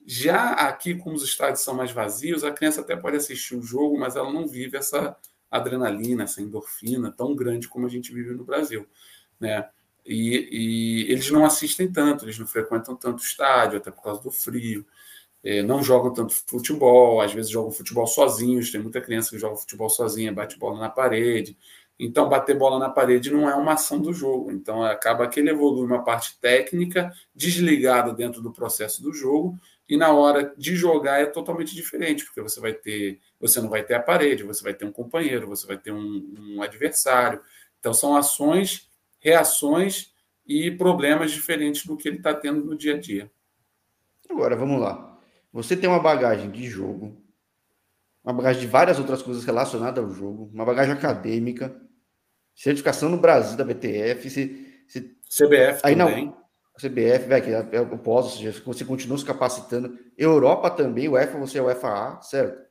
Já aqui, como os estádios são mais vazios, a criança até pode assistir o jogo, mas ela não vive essa adrenalina, essa endorfina tão grande como a gente vive no Brasil, né? E, e eles não assistem tanto, eles não frequentam tanto estádio, até por causa do frio, é, não jogam tanto futebol, às vezes jogam futebol sozinhos, tem muita criança que joga futebol sozinha, bate bola na parede, Então, bater bola na parede não é uma ação do jogo. Então, acaba que ele evolui uma parte técnica desligada dentro do processo do jogo e na hora de jogar é totalmente diferente, porque você vai ter, você não vai ter a parede, você vai ter um companheiro, você vai ter um, um adversário. Então, são ações, reações e problemas diferentes do que ele está tendo no dia a dia. Agora, vamos lá. Você tem uma bagagem de jogo, uma bagagem de várias outras coisas relacionadas ao jogo, uma bagagem acadêmica, certificação no Brasil da BTF, se, se CBF aí também. Não, CBF, vai que é o pós, ou seja, você continua se capacitando. Europa também, o EFA, você é o FAA, certo?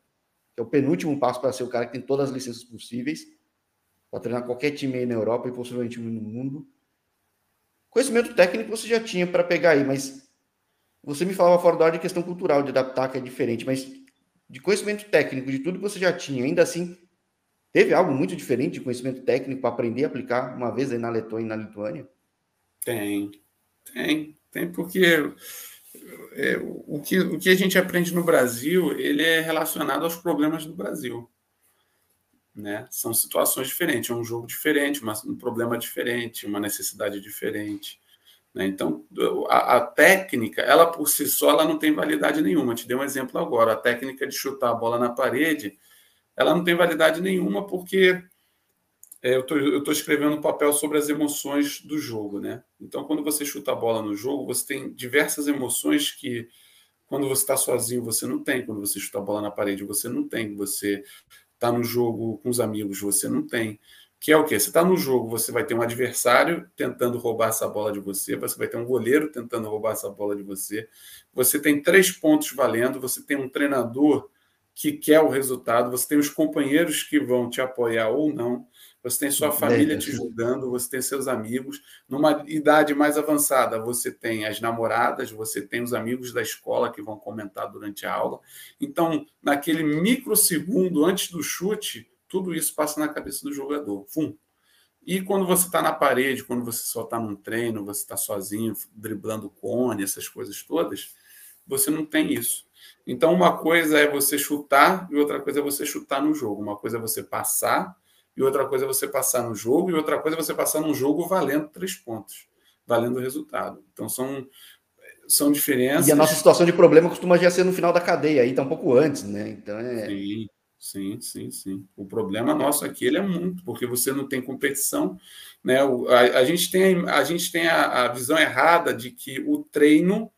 É o penúltimo passo para ser o cara que tem todas as licenças possíveis para treinar qualquer time aí na Europa e possivelmente no mundo. Conhecimento técnico você já tinha para pegar aí, mas você me falava fora da hora de questão cultural, de adaptar, que é diferente, mas de conhecimento técnico, de tudo que você já tinha, ainda assim, Teve algo muito diferente de conhecimento técnico para aprender a aplicar uma vez aí na Letônia e na Lituânia? Tem, tem, tem, porque é, o, que, o que a gente aprende no Brasil, ele é relacionado aos problemas do Brasil. Né? São situações diferentes, é um jogo diferente, uma, um problema diferente, uma necessidade diferente. Né? Então, a, a, técnica, ela por si só, ela não tem validade nenhuma. te dei um exemplo agora. A técnica de chutar a bola na parede, ela não tem validade nenhuma porque é, eu estou escrevendo um papel sobre as emoções do jogo, né? Então, quando você chuta a bola no jogo, você tem diversas emoções que, quando você está sozinho, você não tem. Quando você chuta a bola na parede, você não tem. Você está no jogo com os amigos, você não tem. Que é o quê? Você está no jogo, você vai ter um adversário tentando roubar essa bola de você, você vai ter um goleiro tentando roubar essa bola de você, você tem três pontos valendo, você tem um treinador que quer o resultado, você tem os companheiros que vão te apoiar ou não, você tem sua família te ajudando, você tem seus amigos. Numa idade mais avançada, você tem as namoradas, você tem os amigos da escola que vão comentar durante a aula. Então, naquele microsegundo antes do chute, tudo isso passa na cabeça do jogador. Fum. E quando você está na parede, quando você só está num treino, você está sozinho, driblando cone, essas coisas todas, você não tem isso. Então, uma coisa é você chutar e outra coisa é você chutar no jogo. Uma coisa é você passar e outra coisa é você passar no jogo e outra coisa é você passar num jogo valendo três pontos, valendo o resultado. Então, são, são diferenças. E a nossa situação de problema costuma já ser no final da cadeia, aí está um pouco antes, né? Então, é... Sim. Sim, sim, sim. O problema nosso aqui ele é muito, porque você não tem competição. Né? A, a gente tem, a, gente tem a, a visão errada de que o treino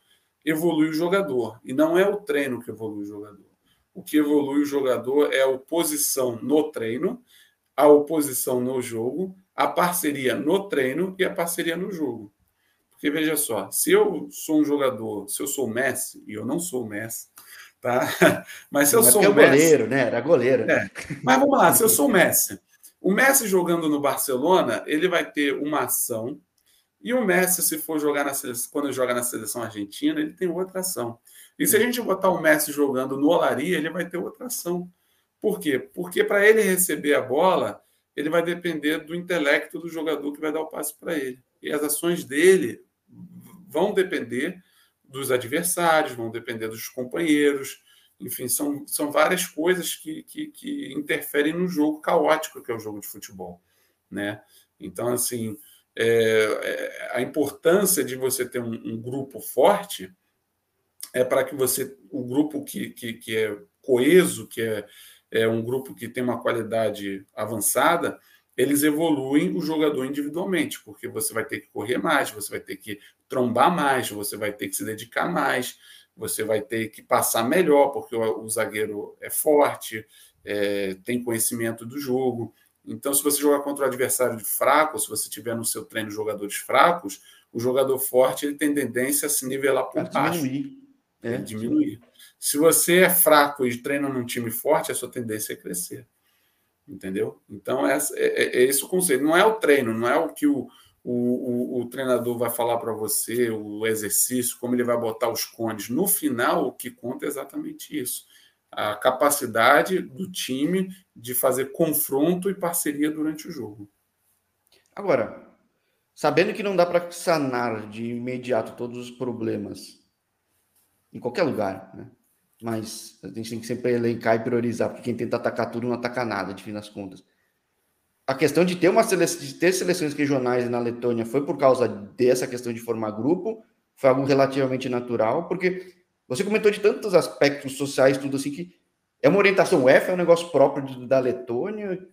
evolui o jogador. E não é o treino que evolui o jogador. O que evolui o jogador é a oposição no treino, a oposição no jogo, a parceria no treino e a parceria no jogo. Porque veja só, se eu sou um jogador, se eu sou o Messi, e eu não sou o Messi, tá? Mas se eu Mas sou o é Messi. goleiro, né? Era goleiro. É. Mas vamos lá, se eu sou o Messi. O Messi jogando no Barcelona, ele vai ter uma ação e o Messi, se for jogar na seleção, quando joga na seleção argentina, ele tem outra ação. E se a gente botar o Messi jogando no Olaria, ele vai ter outra ação. Por quê? Porque para ele receber a bola, ele vai depender do intelecto do jogador que vai dar o passe para ele. E as ações dele vão depender dos adversários, vão depender dos companheiros. Enfim, são, são várias coisas que, que, que interferem no jogo caótico que é o jogo de futebol. Né? Então, assim, é, é, a importância de você ter um, um, grupo forte é para que você, o grupo que, que, que é coeso, que é, é um grupo que tem uma qualidade avançada, eles evoluem o jogador individualmente, porque você vai ter que correr mais, você vai ter que trombar mais, você vai ter que se dedicar mais, você vai ter que passar melhor, porque o, o zagueiro é forte, é, tem conhecimento do jogo. Então, se você jogar contra o adversário fraco, se você tiver no seu treino jogadores fracos, o jogador forte ele tem tendência a se nivelar por baixo. Diminuir. É. diminuir. Se você é fraco e treina num time forte, a sua tendência é crescer. Entendeu? Então, é, é, é esse o conceito. Não é o treino, não é o que o, o, o, o treinador vai falar para você, o exercício, como ele vai botar os cones. No final, o que conta é exatamente isso a capacidade do time de fazer confronto e parceria durante o jogo. Agora, sabendo que não dá para sanar de imediato todos os problemas em qualquer lugar, né? mas a gente tem que sempre elencar e priorizar, porque quem tenta atacar tudo não ataca nada, de fim das contas. a questão de ter uma seleção, de ter seleções regionais na Letônia foi por causa dessa questão de formar grupo, foi algo relativamente natural, porque você comentou de tantos aspectos sociais, tudo assim, que é uma orientação UEFA, é um negócio próprio da Letônia.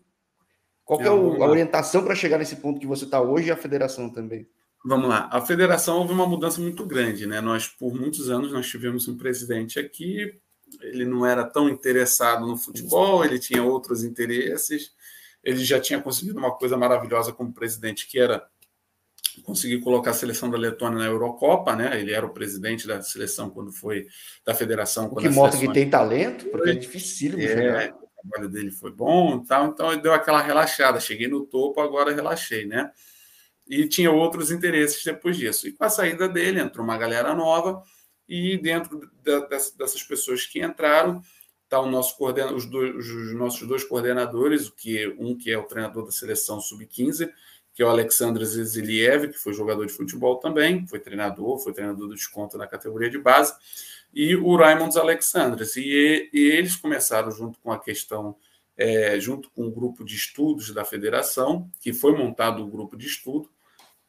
Qual é, o, a orientação para chegar nesse ponto que você está hoje e a federação também? Vamos lá. A federação houve uma mudança muito grande, né? Nós, por muitos anos, nós tivemos um presidente aqui, ele não era tão interessado no futebol, ele tinha outros interesses, ele já tinha conseguido uma coisa maravilhosa como presidente, que era conseguir colocar a seleção da Letônia na Eurocopa, né? Ele era o presidente da seleção quando foi da federação. Que mostra que tem talento, porque é difícil é. O trabalho dele foi bom, tal, então ele deu aquela relaxada. Cheguei no topo, agora relaxei, né? E tinha outros interesses depois disso. E com a saída dele entrou uma galera nova e dentro dessas pessoas que entraram está o nosso coorden... os, dois, os nossos dois coordenadores, que um que é o treinador da seleção sub-15 que é o Alexandre Ziziliev, que foi jogador de futebol também, foi treinador, foi treinador do desconto na categoria de base, e o Raimonds Alexandres. E, e eles começaram junto com a questão, é, junto com o grupo de estudos da federação, que foi montado o grupo de estudo,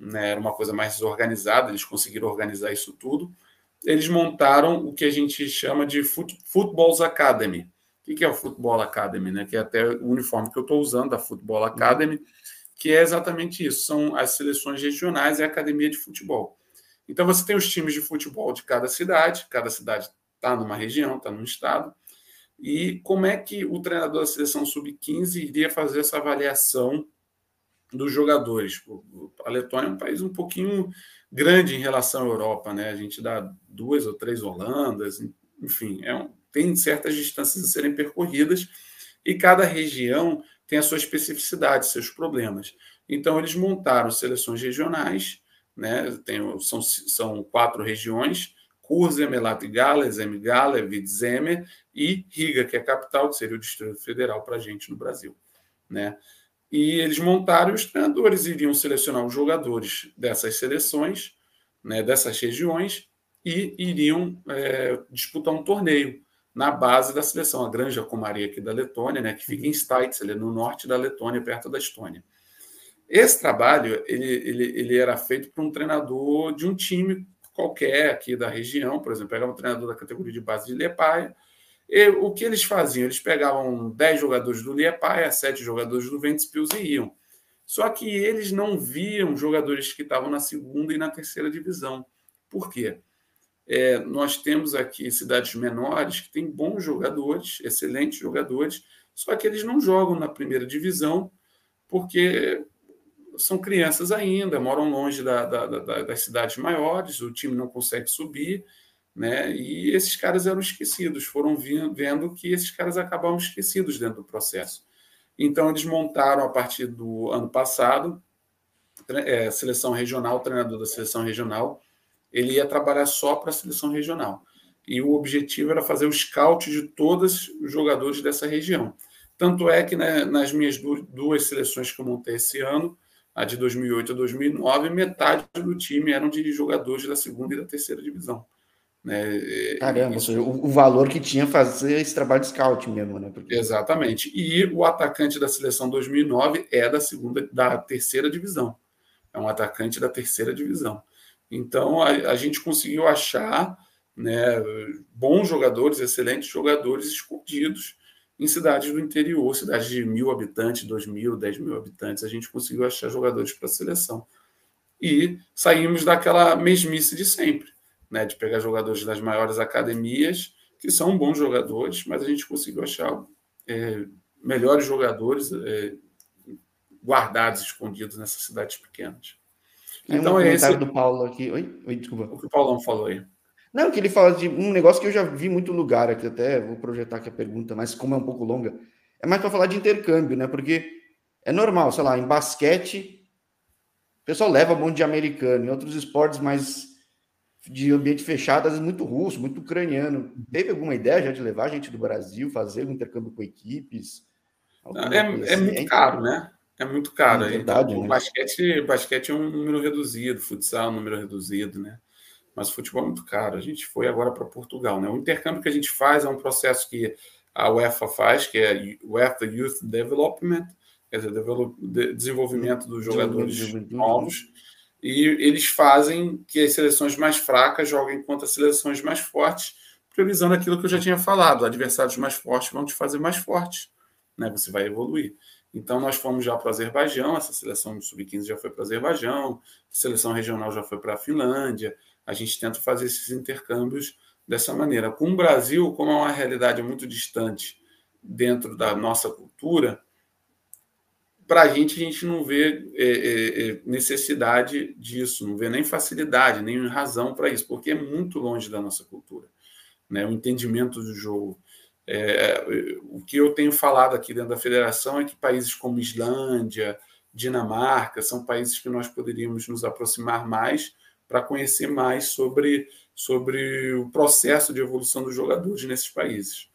né, era uma coisa mais desorganizada, eles conseguiram organizar isso tudo. Eles montaram o que a gente chama de Footballs Academy. O que é o Football Academy? Né? Que é até o uniforme que eu estou usando, da Football Academy. Uhum que é exatamente isso: são as seleções regionais e a academia de futebol. Então você tem os times de futebol de cada cidade, cada cidade está numa região, está num estado. E como é que o treinador da seleção sub-15 iria fazer essa avaliação dos jogadores? A Letônia é um país um pouquinho grande em relação à Europa, né? A gente dá duas ou três Holandas, enfim, é um, tem certas distâncias a serem percorridas e cada região tem a sua especificidade, seus problemas. Então, eles montaram seleções regionais, né? tem, são, são quatro regiões, Kurze, Melat Gala, Zemgala, Vidzeme e Riga, que é a capital, que seria o Distrito Federal para a gente no Brasil. Né? E eles montaram, os treinadores iriam selecionar os jogadores dessas seleções, né, dessas regiões, e iriam é, disputar um torneio na base da seleção, a Granja Comaria aqui da Letônia, né, que fica em Staitzel, no norte da Letônia, perto da Estônia. Esse trabalho ele, ele, ele era feito por um treinador de um time qualquer aqui da região, por exemplo, pegava um treinador da categoria de base de Liepaia, e o que eles faziam? Eles pegavam 10 jogadores do Liepaia, 7 jogadores do Ventspils e iam. Só que eles não viam jogadores que estavam na segunda e na terceira divisão. Por quê? É, nós temos aqui cidades menores que têm bons jogadores, excelentes jogadores, só que eles não jogam na primeira divisão porque são crianças ainda, moram longe da, da, da, das cidades maiores, o time não consegue subir, né? E esses caras eram esquecidos, foram vendo que esses caras acabavam esquecidos dentro do processo. Então, eles montaram a partir do ano passado, é, seleção regional, treinador da seleção regional, ele ia trabalhar só para a seleção regional. E o objetivo era fazer o scout de todos os jogadores dessa região. Tanto é que né, nas minhas duas seleções que eu montei esse ano, a de 2008 a 2009, metade do time eram de jogadores da segunda e da terceira divisão. Né? Caramba, Isso... o, o, valor que tinha fazer esse trabalho de scout mesmo, né? Porque... Exatamente. E o atacante da seleção 2009 é da segunda, da terceira divisão. É um atacante da terceira divisão. Então, a, a gente conseguiu achar né, bons jogadores, excelentes jogadores escondidos em cidades do interior, cidades de mil habitantes, dois mil, dez mil habitantes. A gente conseguiu achar jogadores para a seleção. E saímos daquela mesmice de sempre, né, de pegar jogadores das maiores academias, que são bons jogadores, mas a gente conseguiu achar é, melhores jogadores é, guardados, escondidos nessas cidades pequenas. Então um é esse. do Paulo aqui. Oi? Oi, desculpa. O que o Paulão falou aí. Não, que ele fala de um negócio que eu já vi muito lugar aqui, até vou projetar aqui a pergunta, mas como é um pouco longa, é mais para falar de intercâmbio, né? Porque é normal, sei lá, em basquete, o pessoal leva um monte de americano, em outros esportes mais de ambiente fechado, às vezes muito russo, muito ucraniano. Teve alguma ideia já de levar gente do Brasil, fazer um intercâmbio com equipes? É, é, assim? muito caro, né? É muito caro. É verdade, então, né? basquete, basquete é um número reduzido, futsal é um número reduzido, né? Mas o futebol é muito caro. A gente foi agora para Portugal, né? O intercâmbio que a gente faz é um processo que a UEFA faz, que é UEFA Youth Development, quer dizer, desenvolvimento dos jogadores novos, e eles fazem que as seleções mais fracas joguem contra as seleções mais fortes, priorizando aquilo que eu já tinha falado: adversários mais fortes vão te fazer mais forte, né? você vai evoluir. Então, nós fomos já para o Azerbaijão, essa seleção sub-15 já foi para o Azerbaijão, a seleção regional já foi para a Finlândia. A gente tenta fazer esses intercâmbios dessa maneira. Com o Brasil, como é uma realidade muito distante dentro da nossa cultura, para a gente, a gente não vê é, é, é, necessidade disso, não vê nem facilidade, nem razão para isso, porque é muito longe da nossa cultura. Né? O entendimento do jogo. É, o que eu tenho falado aqui dentro da federação é que países como Islândia, Dinamarca, são países que nós poderíamos nos aproximar mais para conhecer mais sobre, sobre o processo de evolução dos jogadores nesses países.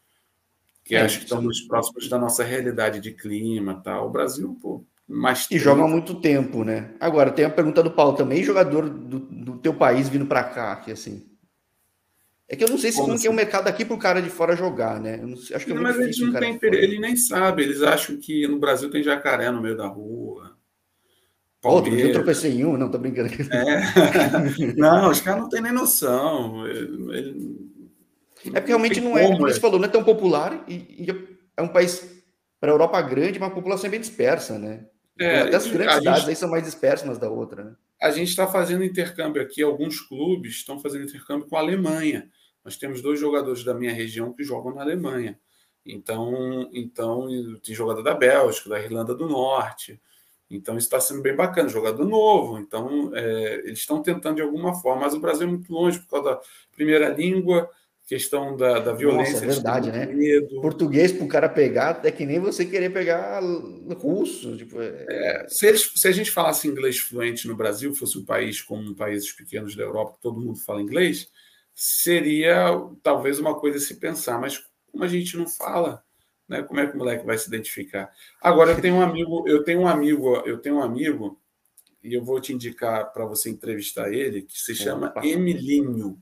Que é, acho que estão nos próximos da nossa realidade de clima tal. O Brasil, pô, mais. E joga há muito tempo, né? Agora, tem a pergunta do Paulo também: jogador do, do teu país vindo para cá, que assim. É que eu não sei se como, como assim? é o mercado aqui para o cara de fora jogar, né? Eu não, acho que é não, muito mas difícil. Ele, não tem, ele nem sabe, eles acham que no Brasil tem jacaré no meio da rua. Outro, eu tropecei em um, não, tô brincando. É. não, os caras não têm nem noção. Ele, é porque realmente não, é, como você falou, não é tão popular e, e é um país para a Europa grande, mas a população é bem dispersa, né? É, Até as grandes cidades gente, aí são mais dispersas umas da outra, né? A gente está fazendo intercâmbio aqui, alguns clubes estão fazendo intercâmbio com a Alemanha. Nós temos dois jogadores da minha região que jogam na Alemanha. Então, então tem jogador da Bélgica, da Irlanda do Norte. Então, isso está sendo bem bacana. Jogador novo. Então, é, eles estão tentando de alguma forma, mas o Brasil é muito longe por causa da primeira língua, questão da, da violência. Nossa, é verdade, né? Medo. Português para o cara pegar é que nem você querer pegar russo. Tipo, é... É, se, eles, se a gente falasse inglês fluente no Brasil, fosse um país como países pequenos da Europa, que todo mundo fala inglês, seria talvez uma coisa a se pensar. Mas como a gente não fala, né? Como é que o moleque vai se identificar? Agora eu tenho um amigo, eu tenho um amigo, eu tenho um amigo e eu vou te indicar para você entrevistar ele, que se chama Opa. Emilinho.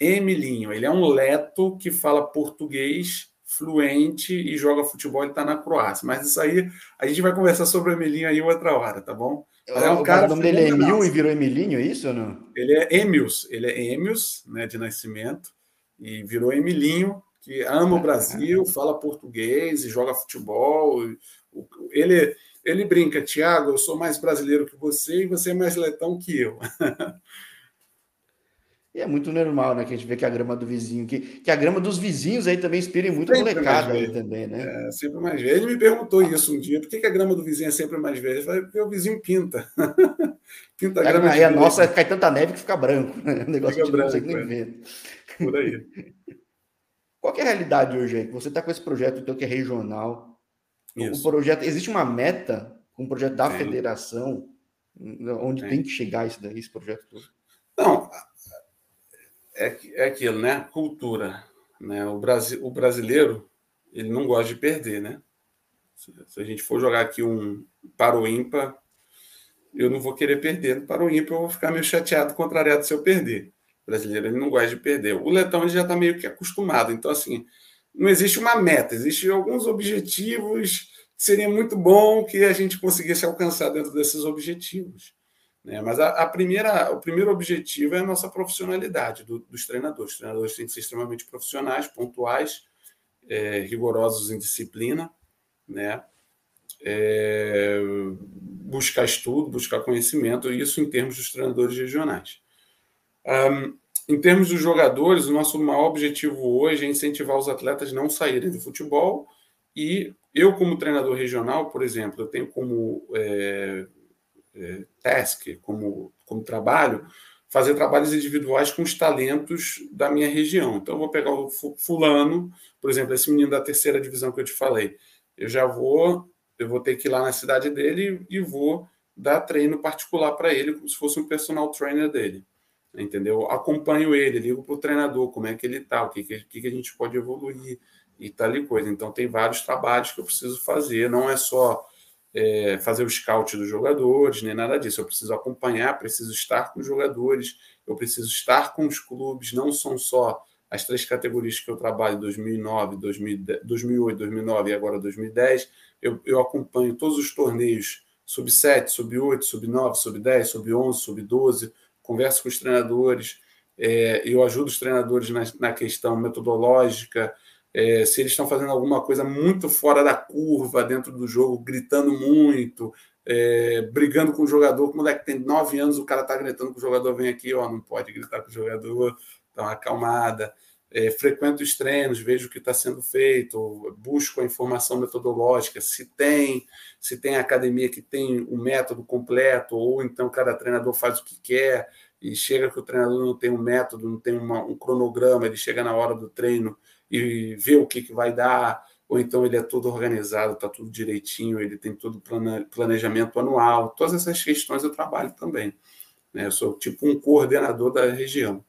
Emilinho, ele é um leto que fala português fluente e joga futebol, ele está na Croácia. Mas isso aí, a gente vai conversar sobre o Emilinho aí outra hora, tá bom? Mas é um o cara o nome dele é Emil e virou Emilinho, é isso ou não? Ele é Emils, ele é Emils, né, de nascimento, e virou Emilinho, que ama o Brasil, fala português e joga futebol. Ele, ele brinca, Tiago, eu sou mais brasileiro que você e você é mais letão que eu. E é muito normal, né? Que a gente vê que a grama do vizinho, que, que a grama dos vizinhos aí também inspira muito sempre molecada aí também, né? É, sempre mais velho. Ele me perguntou isso um dia: por que, que a grama do vizinho é sempre mais velha? Eu falei, porque o vizinho pinta. pinta a grama. Aí a nossa cai tanta neve que fica branco, né? O negócio fica branco, não é. ver. Por aí. Qual é a realidade hoje aí? Você está com esse projeto então, que é regional. Isso. O projeto, existe uma meta, um projeto da federação, onde tem. tem que chegar daí, esse projeto todo? Não, é, é aquilo, né? Cultura. Né? O, Brasil, o brasileiro ele não gosta de perder, né? Se, se a gente for jogar aqui um para o ímpar, eu não vou querer perder. Para o ímpar, eu vou ficar meio chateado, contrariado se eu perder. O brasileiro ele não gosta de perder. O letão ele já está meio que acostumado. Então, assim, não existe uma meta, existem alguns objetivos que seria muito bom que a gente conseguisse alcançar dentro desses objetivos. Né? Mas a, a, primeira, o primeiro objetivo é a nossa profissionalidade do, dos treinadores. Os treinadores têm que ser extremamente profissionais, pontuais, é, rigorosos em disciplina, né? É, buscar estudo, buscar conhecimento, isso em termos dos treinadores regionais. Um, em termos dos jogadores, o nosso maior objetivo hoje é incentivar os atletas a não saírem do futebol e eu, como treinador regional, por exemplo, eu tenho como é, é, task, como, como trabalho, fazer trabalhos individuais com os talentos da minha região. Então, eu vou pegar o fulano, por exemplo, esse menino da terceira divisão que eu te falei. Eu já vou, eu vou ter que ir lá na cidade dele e vou dar treino particular para ele, como se fosse um personal trainer dele. Entendeu? Acompanho ele, ligo para o treinador, como é que ele está, o que, que, que a gente pode evoluir e tal e coisa. Então, tem vários trabalhos que eu preciso fazer, não é só é, fazer o scout dos jogadores, nem nada disso. Eu preciso acompanhar, preciso estar com os jogadores, eu preciso estar com os clubes, não são só as três categorias que eu trabalho, 2009, 2008, 2009 e agora 2010, eu, eu acompanho todos os torneios sub 7, sub 8, sub 9, sub 10, sub 11, sub 12, converso com os treinadores, é, eu ajudo os treinadores na, na questão metodológica, é, se eles estão fazendo alguma coisa muito fora da curva dentro do jogo, gritando muito, é, brigando com o jogador, como é que tem nove anos, o cara está gritando com o jogador, vem aqui, ó, não pode gritar com o jogador, dá uma acalmada. É, frequento os treinos, vejo o que está sendo feito, busco a informação metodológica, se tem, se tem academia que tem um método completo, ou então cada treinador faz o que quer, e chega que o treinador não tem um método, não tem uma, um cronograma, ele chega na hora do treino e vê o que, que vai dar, ou então ele é todo organizado, está tudo direitinho, ele tem todo planejamento anual. Todas essas questões eu trabalho também. Né? Eu sou tipo um coordenador da região.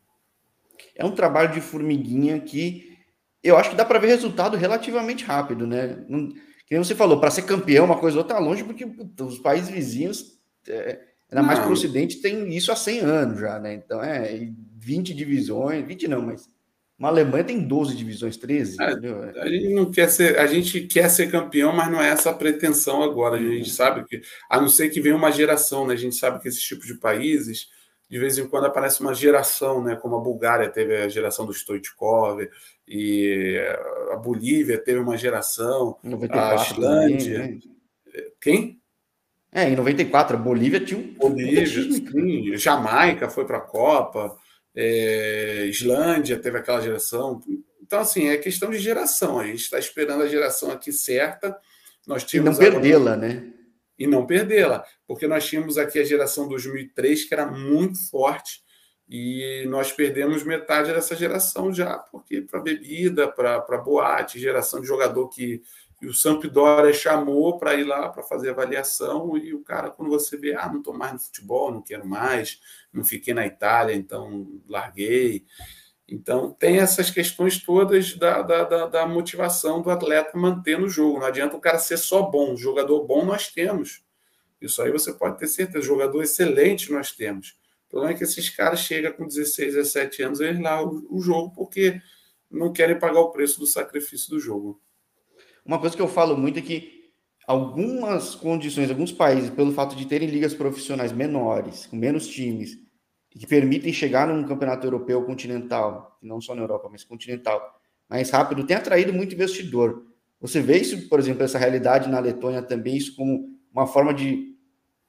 É um trabalho de formiguinha que eu acho que dá para ver resultado relativamente rápido, né? Não, que você falou, para ser campeão, uma coisa ou outra tá longe, porque os países vizinhos, é, ainda mais para o Ocidente, tem isso há 100 anos já, né? Então é 20 divisões, 20 não, mas uma Alemanha tem 12 divisões, 13. É, a gente não quer ser, a gente quer ser campeão, mas não é essa a pretensão agora. A gente uhum. sabe que, a não ser que venha uma geração, né? A gente sabe que esses tipos de países, de vez em quando aparece uma geração, né? Como a Bulgária teve a geração do Stoichkov, e a Bolívia teve uma geração, 94 a Islândia. Também, né? Quem? É, em 94, a Bolívia tinha um. Bolívia, sim. Jamaica foi para a Copa é, Islândia teve aquela geração. Então, assim, é questão de geração. A gente está esperando a geração aqui certa. Nós tínhamos e não perdê-la, né? E não perdê-la, porque nós tínhamos aqui a geração 2003, que era muito forte, e nós perdemos metade dessa geração já, porque para bebida, para boate, geração de jogador que e o Sampdoria chamou para ir lá para fazer avaliação e o cara, quando você vê, ah, não estou mais no futebol, não quero mais, não fiquei na Itália, então larguei. Então, tem essas questões todas da, da, da, da motivação do atleta manter no jogo. Não adianta o cara ser só bom. Jogador bom nós temos. Isso aí você pode ter certeza. Jogador excelente nós temos. O problema é que esses caras chegam com 16, 17 anos, eles o, o jogo porque não querem pagar o preço do sacrifício do jogo. Uma coisa que eu falo muito é que algumas condições, alguns países, pelo fato de terem ligas profissionais menores, com menos times, que permitem chegar num campeonato europeu continental, não só na Europa, mas continental, mais rápido, tem atraído muito investidor. Você vê isso, por exemplo, essa realidade na Letônia também, isso como uma forma de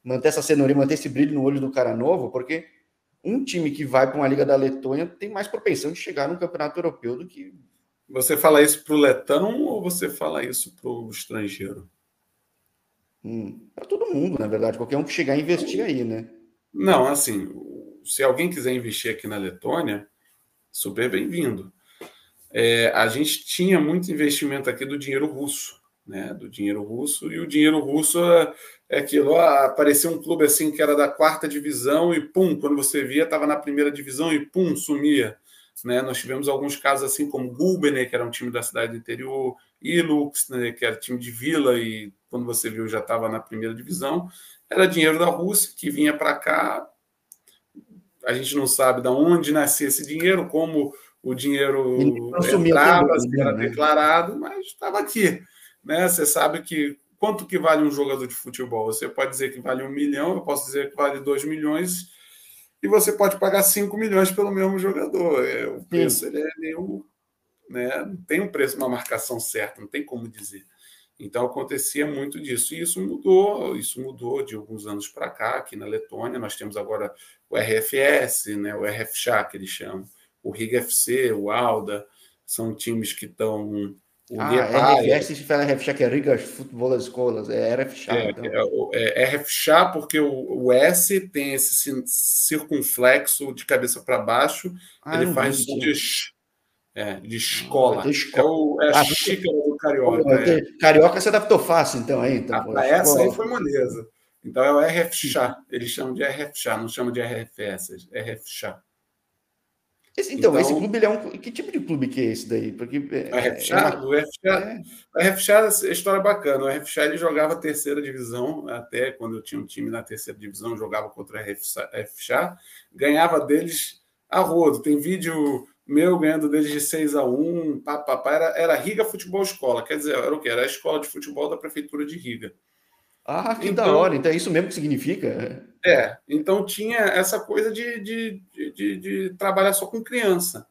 manter essa cenourinha, manter esse brilho no olho do cara novo, porque um time que vai para uma liga da Letônia tem mais propensão de chegar num campeonato europeu do que você fala isso para o letão ou você fala isso para o estrangeiro? Hum, para todo mundo, na verdade. Qualquer um que chegar e investir aí, né? Não, assim, se alguém quiser investir aqui na Letônia, super bem-vindo. É, a gente tinha muito investimento aqui do dinheiro russo, né? Do dinheiro russo, e o dinheiro russo é, é aquilo, ah, apareceu um clube assim que era da quarta divisão e pum, quando você via, estava na primeira divisão e pum, sumia. Né? Nós tivemos alguns casos assim como Gulbener, que era um time da cidade do interior, Ilux, né, que era time de vila e quando você viu já estava na primeira divisão. Era dinheiro da Rússia que vinha para cá. A gente não sabe de onde nascia esse dinheiro, como o dinheiro entrava, se era né? declarado, mas estava aqui. Né? Você sabe que quanto que vale um jogador de futebol? Você pode dizer que vale um milhão, eu posso dizer que vale dois milhões e você pode pagar 5 milhões pelo mesmo jogador. É, o preço ele é meio. Né, não tem um preço, uma marcação certa, não tem como dizer. Então acontecia muito disso. E isso mudou, isso mudou de alguns anos para cá, aqui na Letônia. Nós temos agora o RFS, né, o RFCHA, que eles chamam, o Riga FC, o Alda, são times que estão ah, RFS se fala RFCHA, que é Riga Futebol Escolas, é RFCHA. É, então. é, é RFCHA porque o, o, S tem esse circunflexo de cabeça para baixo, ah, ele faz som de, é, de escola. De escola. É, o, é a ah, xícara do Carioca. É. Carioca se adaptou fácil, então, aí. Então, ah, essa aí foi moleza. Então é o RFCHA, eles chamam de RFCHA, não chamam de RFS, RFCHA. Esse, então, então, esse clube ele é um. Que tipo de clube que é esse daí? Porque. É, o RFCHA, é uma... o RFCHA, é. RFCHA é história bacana. O RFCHA ele jogava terceira divisão, até quando eu tinha um time na terceira divisão, jogava contra o RFCHA, ganhava deles a rodo. Tem vídeo meu ganhando deles de 6 a 1 papapá, era, era Riga Futebol Escola, quer dizer, era o quê? Era a escola de futebol da Prefeitura de Riga. Ah, que então, da hora, então é isso mesmo que significa? É, então tinha essa coisa de, de, de, de, trabalhar só com criança.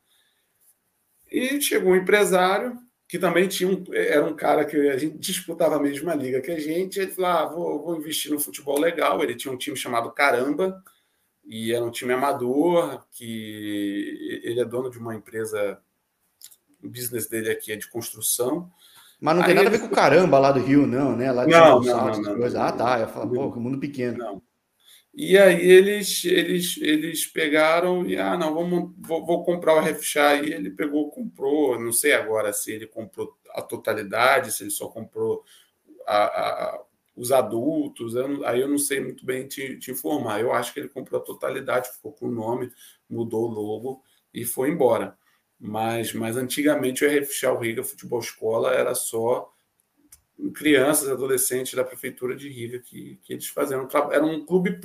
E chegou um empresário, que também tinha um, era um cara que a gente disputava a mesma liga que a gente, ele falou, ah, vou, vou investir no futebol legal, ele tinha um time chamado Caramba, e era um time amador, que ele é dono de uma empresa, o business dele aqui é de construção. Mas não tem nada a ver com caramba lá do Rio, não, né? Lá de não, não, não, não, Ah, tá. Eu falo, pô, que mundo pequeno. Não. E aí eles, eles, eles pegaram e, ah, não, vamos, vou, vou comprar o RFXA. E ele pegou, comprou, não sei agora se ele comprou a totalidade, se ele só comprou a, a, os adultos, eu, aí eu não sei muito bem te, te, informar. Eu acho que ele comprou a totalidade, ficou com o nome, mudou o logo e foi embora. Mas, mas antigamente o RFX Riga Futebol Escola era só crianças, adolescentes da prefeitura de Riga que, que eles faziam. Era um clube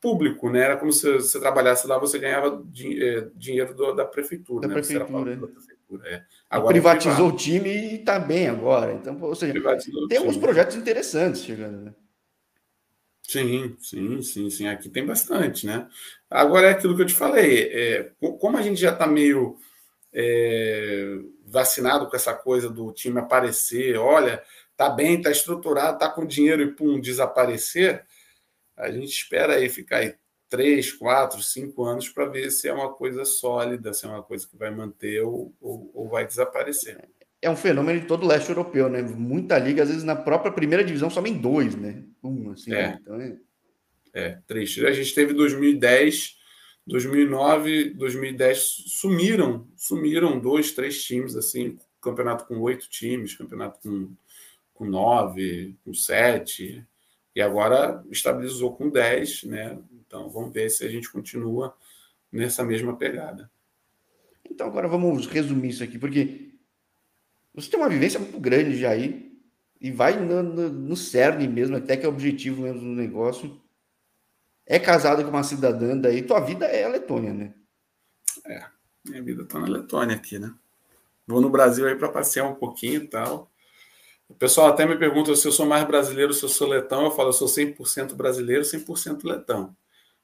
público, né? Era como se você trabalhasse lá, você ganhava é, dinheiro do, da prefeitura. Da né? prefeitura. Da prefeitura é. agora, privatizou o time e está bem agora. Então, ou seja, tem uns projetos interessantes chegando, né? Sim, sim, sim, sim. Aqui tem bastante, né? Agora é aquilo que eu te falei. É, como a gente já está meio é, vacinado com essa coisa do time aparecer, olha, tá bem, tá estruturado, tá com dinheiro e pum, desaparecer, a gente espera aí ficar aí três, quatro, cinco anos para ver se é uma coisa sólida, se é uma coisa que vai manter ou, ou, ou, vai desaparecer. É um fenômeno de todo o leste europeu, né? Muita liga, às vezes na própria primeira divisão, somente dois, né? Um, assim. É, né? então é... é triste. A gente teve 2010, 2009, 2010 sumiram, sumiram dois, três times assim, campeonato com oito times, campeonato com com 9, com 7, e agora estabilizou com 10, né? Então vamos ver se a gente continua nessa mesma pegada. Então agora vamos resumir isso aqui, porque você tem uma vivência muito grande já aí, e vai no, no, no cerne mesmo, até que é o objetivo mesmo do negócio. É casado com uma cidadã daí, tua vida é a Letônia, né? É, minha vida tá na Letônia aqui, né? Vou no Brasil aí para passear um pouquinho e tal. O pessoal até me pergunta se eu sou mais brasileiro, se eu sou letão. Eu falo, eu sou 100% brasileiro, 100% letão.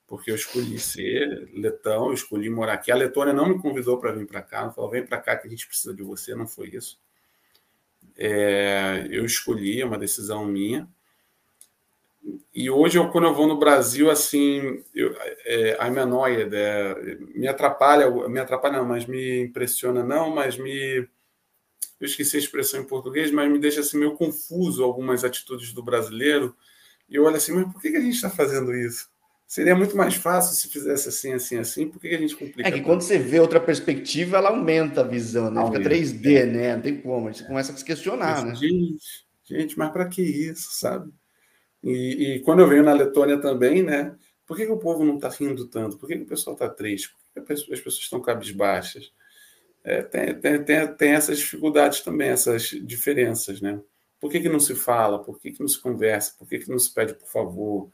Porque eu escolhi ser letão, eu escolhi morar aqui. A Letônia não me convidou para vir para cá, não falou, vem para cá que a gente precisa de você, não foi isso. É, eu escolhi, é uma decisão minha. E hoje, eu, quando eu vou no Brasil, assim, eu, é, I'm annoyed, é, me atrapalha, me atrapalha não, mas me impressiona não, mas me eu esqueci a expressão em português, mas me deixa assim meio confuso algumas atitudes do brasileiro. E eu olho assim, mas por que a gente está fazendo isso? Seria muito mais fácil se fizesse assim, assim, assim. Por que a gente complica? É que quando você vê outra perspectiva, ela aumenta a visão, né? Aumenta. Fica 3D, né? Não tem como. Você começa a se questionar, mas, né? Gente, gente, mas para que isso, sabe? E, e, quando eu venho na Letônia também, né? Por que, que o povo não está rindo tanto? Por que, que o pessoal está triste? Por que as pessoas estão cabisbaixas? é, tem, tem, tem, tem, essas dificuldades também, essas diferenças, né? Por que, que não se fala? Por que, que não se conversa? Por que, que não se pede por favor?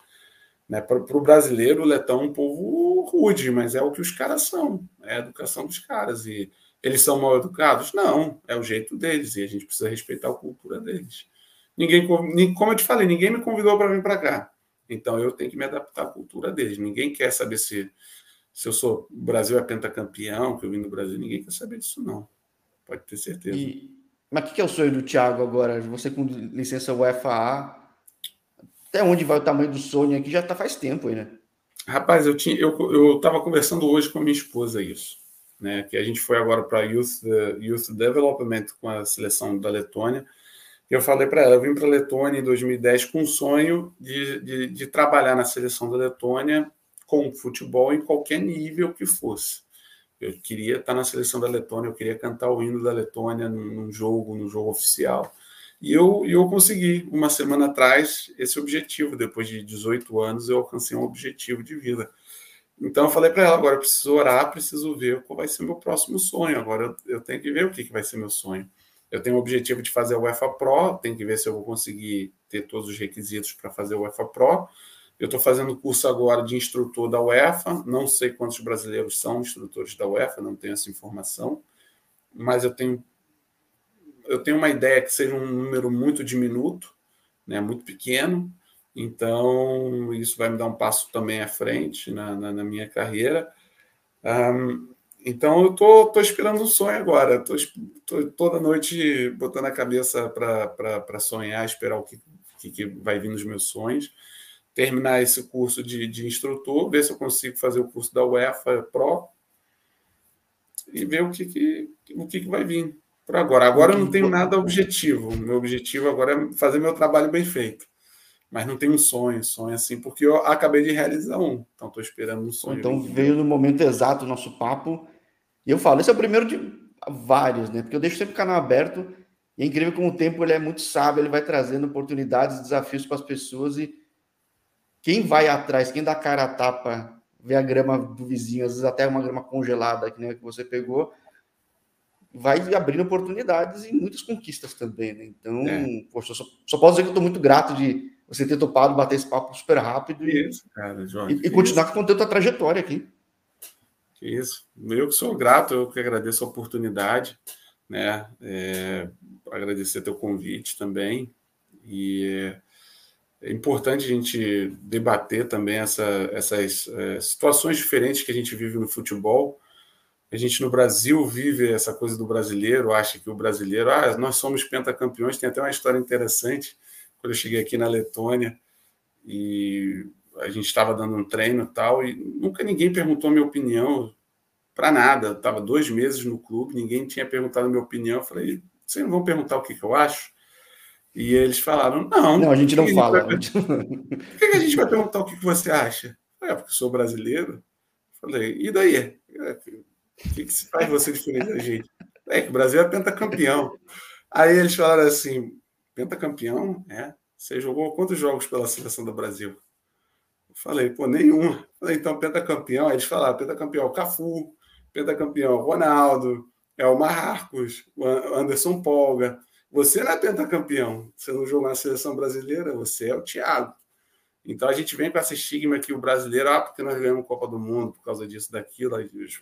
Né? Para o brasileiro, o letão é um povo rude, mas é o que os caras são, é a educação dos caras. E eles são mal educados? Não, é o jeito deles e a gente precisa respeitar a cultura deles. Ninguém, como eu te falei, ninguém me convidou para vir para cá. Então eu tenho que me adaptar à cultura deles. Ninguém quer saber se se eu sou. Brasil é pentacampeão, que eu vim do Brasil, ninguém quer saber disso, não. Pode ter certeza. E, mas o que é o sonho do Thiago agora? Você com licença UFA, até onde vai o tamanho do sonho aqui? Já tá faz tempo aí, né? Rapaz, eu tinha, eu, eu estava conversando hoje com a minha esposa isso, né? Que a gente foi agora para Youth, Youth Development com a seleção da Letônia. Eu falei para ela, eu vim para a Letônia em 2010 com o sonho de, de, de trabalhar na seleção da Letônia com futebol em qualquer nível que fosse. Eu queria estar na seleção da Letônia, eu queria cantar o hino da Letônia num jogo, no jogo oficial. E eu, eu consegui, uma semana atrás, esse objetivo. Depois de 18 anos, eu alcancei um objetivo de vida. Então, eu falei para ela: agora preciso orar, preciso ver qual vai ser meu próximo sonho. Agora eu, eu tenho que ver o que, que vai ser meu sonho. Eu tenho o objetivo de fazer o UEFA Pro, tenho que ver se eu vou conseguir ter todos os requisitos para fazer o UEFA Pro Eu estou fazendo curso agora de instrutor da UEFA. Não sei quantos brasileiros são instrutores da UEFA, não tenho essa informação, mas eu tenho eu tenho uma ideia que seja um número muito diminuto, né, muito pequeno. Então isso vai me dar um passo também à frente na, na, na minha carreira. Um, então eu tô, tô esperando um sonho agora. Tô, tô toda noite botando a cabeça para sonhar, esperar o que, que, que vai vir nos meus sonhos terminar esse curso de, de instrutor, ver se eu consigo fazer o curso da UEFA Pro e ver o que, que, o que, que vai vir por agora. Agora eu não tenho nada objetivo. Meu objetivo agora é fazer meu trabalho bem feito. Mas não tenho um sonho, sonho assim, porque eu acabei de realizar um. Então estou esperando um sonho. Então veio no momento exato o nosso papo. E eu falo, esse é o primeiro de vários, né? Porque eu deixo sempre o canal aberto. E é incrível como o tempo ele é muito sábio, ele vai trazendo oportunidades, desafios para as pessoas e quem vai atrás, quem dá cara a tapa, vê a grama do vizinho, às vezes até uma grama congelada que, né, que você pegou, vai abrindo oportunidades e muitas conquistas também, né? Então, é. poxa, só, só, posso dizer que eu estou muito grato de você ter topado bater esse papo super rápido isso, e, cara, Jorge, e, e continuar isso. contando a trajetória aqui. Isso, eu que sou grato, eu que agradeço a oportunidade, né? É, agradecer teu convite também e é importante a gente debater também essa, essas é, situações diferentes que a gente vive no futebol. A gente no Brasil vive essa coisa do brasileiro, acha que o brasileiro, ah, nós somos pentacampeões. Tem até uma história interessante. Quando eu cheguei aqui na Letônia e a gente estava dando um treino e tal, e nunca ninguém perguntou minha opinião para nada. Estava dois meses no clube, ninguém tinha perguntado minha opinião. Eu falei, vocês não vão perguntar o que, que eu acho? E eles falaram: não. Não, a gente não fala. Vai... Por que a gente vai perguntar o que você acha? É, porque sou brasileiro. Falei: e daí? O que, que se faz você diferente da gente? É que o Brasil é pentacampeão. Aí eles falaram assim: pentacampeão? É. Você jogou quantos jogos pela seleção do Brasil? Eu falei: pô, nenhum. Falei: então, pentacampeão. Aí eles falaram: pentacampeão Cafu, pentacampeão Ronaldo, é o Marcos, o Anderson Polga. Você não é pentacampeão. Você não jogou na seleção brasileira, você é o Thiago. Então a gente vem com esse estigma que o brasileiro, ah, porque nós ganhamos Copa do Mundo por causa disso, daquilo,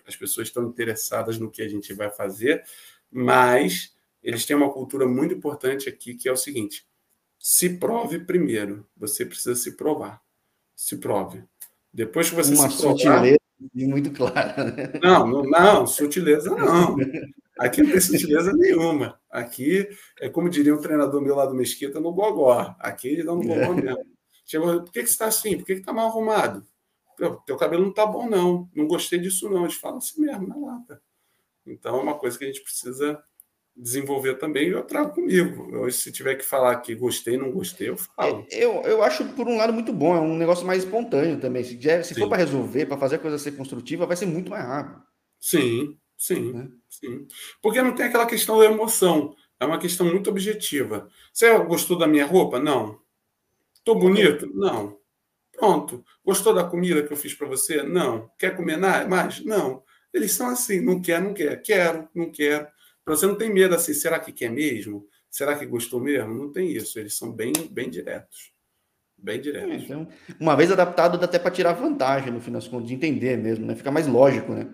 as pessoas estão interessadas no que a gente vai fazer, mas eles têm uma cultura muito importante aqui que é o seguinte: se prove primeiro. Você precisa se provar. Se prove. Depois que você uma se provar. Sutileza muito clara. Né? Não, não, não, sutileza não. Aqui não tem sutileza nenhuma. Aqui é como diria um treinador meu lá do Mesquita, no gogó. Aqui eles dão no gogó é. mesmo. Chegou, por que, que você está assim? Por que, que está mal arrumado? Teu cabelo não está bom, não. Não gostei disso, não. Eles falam assim mesmo, na lata. Então é uma coisa que a gente precisa desenvolver também eu trago comigo. Eu, se tiver que falar que gostei, não gostei, eu falo. É, eu, eu acho, por um lado, muito bom. É um negócio mais espontâneo também. Se, se for para resolver, para fazer a coisa ser construtiva, vai ser muito mais rápido. Sim, sim, né? sim. Porque não tem aquela questão da emoção. É uma questão muito objetiva. Você gostou da minha roupa? Não. Estou bonito? Não. Pronto. Gostou da comida que eu fiz para você? Não. Quer comer mais? Não. Eles são assim, não quer, não quer. Quero, não quero. Você não tem medo assim, será que quer mesmo? Será que gostou mesmo? Não tem isso. Eles são bem, bem diretos. Bem diretos. É, então, uma vez adaptado, dá até para tirar vantagem no final das contas, de entender mesmo, né? Fica mais lógico, né?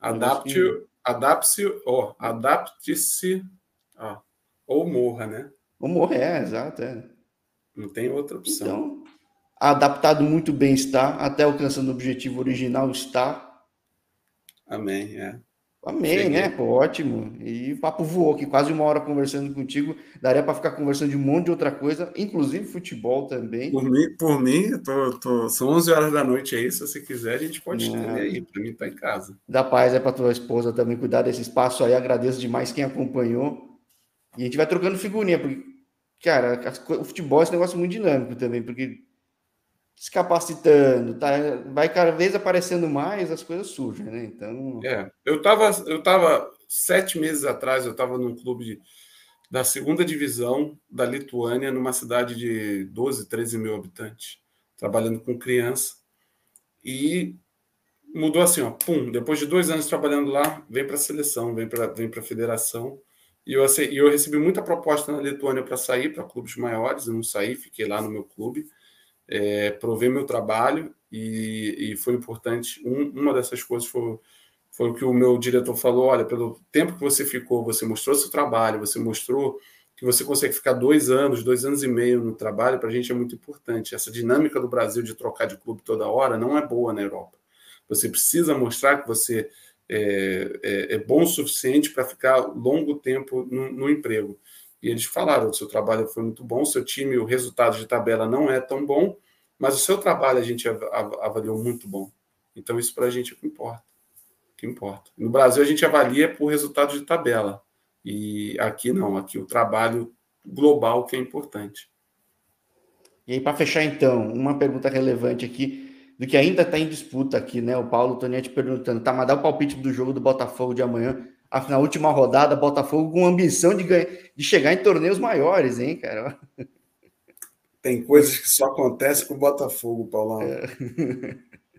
Adapte, adapte-se, ó, adapte-se, ó, ou morra, né? Ou morra, é, exato, é. Não tem outra opção. Então, adaptado muito bem está, até alcançando o objetivo original está. Amém, é. Cheguei. né? Pô, ótimo. E o papo voou aqui, quase uma hora conversando contigo. Daria para ficar conversando de um monte de outra coisa, inclusive futebol também. Por mim, por mim tô, tô... são 11 horas da noite aí. Se você quiser, a gente pode estender aí. Para mim, tá em casa. Da paz é para tua esposa também cuidar desse espaço aí. Agradeço demais quem acompanhou. E a gente vai trocando figurinha, porque, cara, o futebol é esse negócio muito dinâmico também, porque descapacitando, tá? vai cada vez aparecendo mais, as coisas surgem, né? Então. É, eu estava eu tava sete meses atrás, eu estava num clube de, da segunda divisão da Lituânia, numa cidade de 12, 13 mil habitantes, trabalhando com criança. E mudou assim, ó, pum, depois de dois anos trabalhando lá, vem para a seleção, vem para vem a federação. E eu, eu recebi muita proposta na Lituânia para sair para clubes maiores, eu não saí, fiquei lá no meu clube é, prover meu trabalho e, e foi importante. Um, uma dessas coisas foi, foi o que o meu diretor falou: olha, pelo tempo que você ficou, você mostrou seu trabalho, você mostrou que você consegue ficar dois anos, dois anos e meio no trabalho, para a gente é muito importante. Essa dinâmica do Brasil de trocar de clube toda hora não é boa na Europa. Você precisa mostrar que você é, é, é bom o suficiente para ficar longo tempo no, no, emprego. E eles falaram: o seu trabalho foi muito bom, seu time, o resultado de tabela não é tão bom, mas o seu trabalho a gente avaliou muito bom. Então, isso para a gente é o que importa. O que importa. No Brasil, a gente avalia por resultado de tabela. E aqui não, aqui o trabalho global que é importante. E aí, para fechar, então, uma pergunta relevante aqui, do que ainda está em disputa aqui, né? O Paulo Tonietti perguntando, tá, mas dá o palpite do jogo do Botafogo de amanhã. Afinal, última rodada, Botafogo com ambição de, ganhar, de chegar em torneios maiores, hein, cara? Tem coisas que só acontecem com o Botafogo, Paulão. É.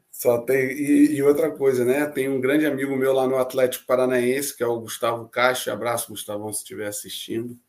Só tem. E, e, outra coisa, né? Tem um grande amigo meu lá no Atlético Paranaense, que é o Gustavo Caixa. Abraço, Gustavão, se estiver assistindo.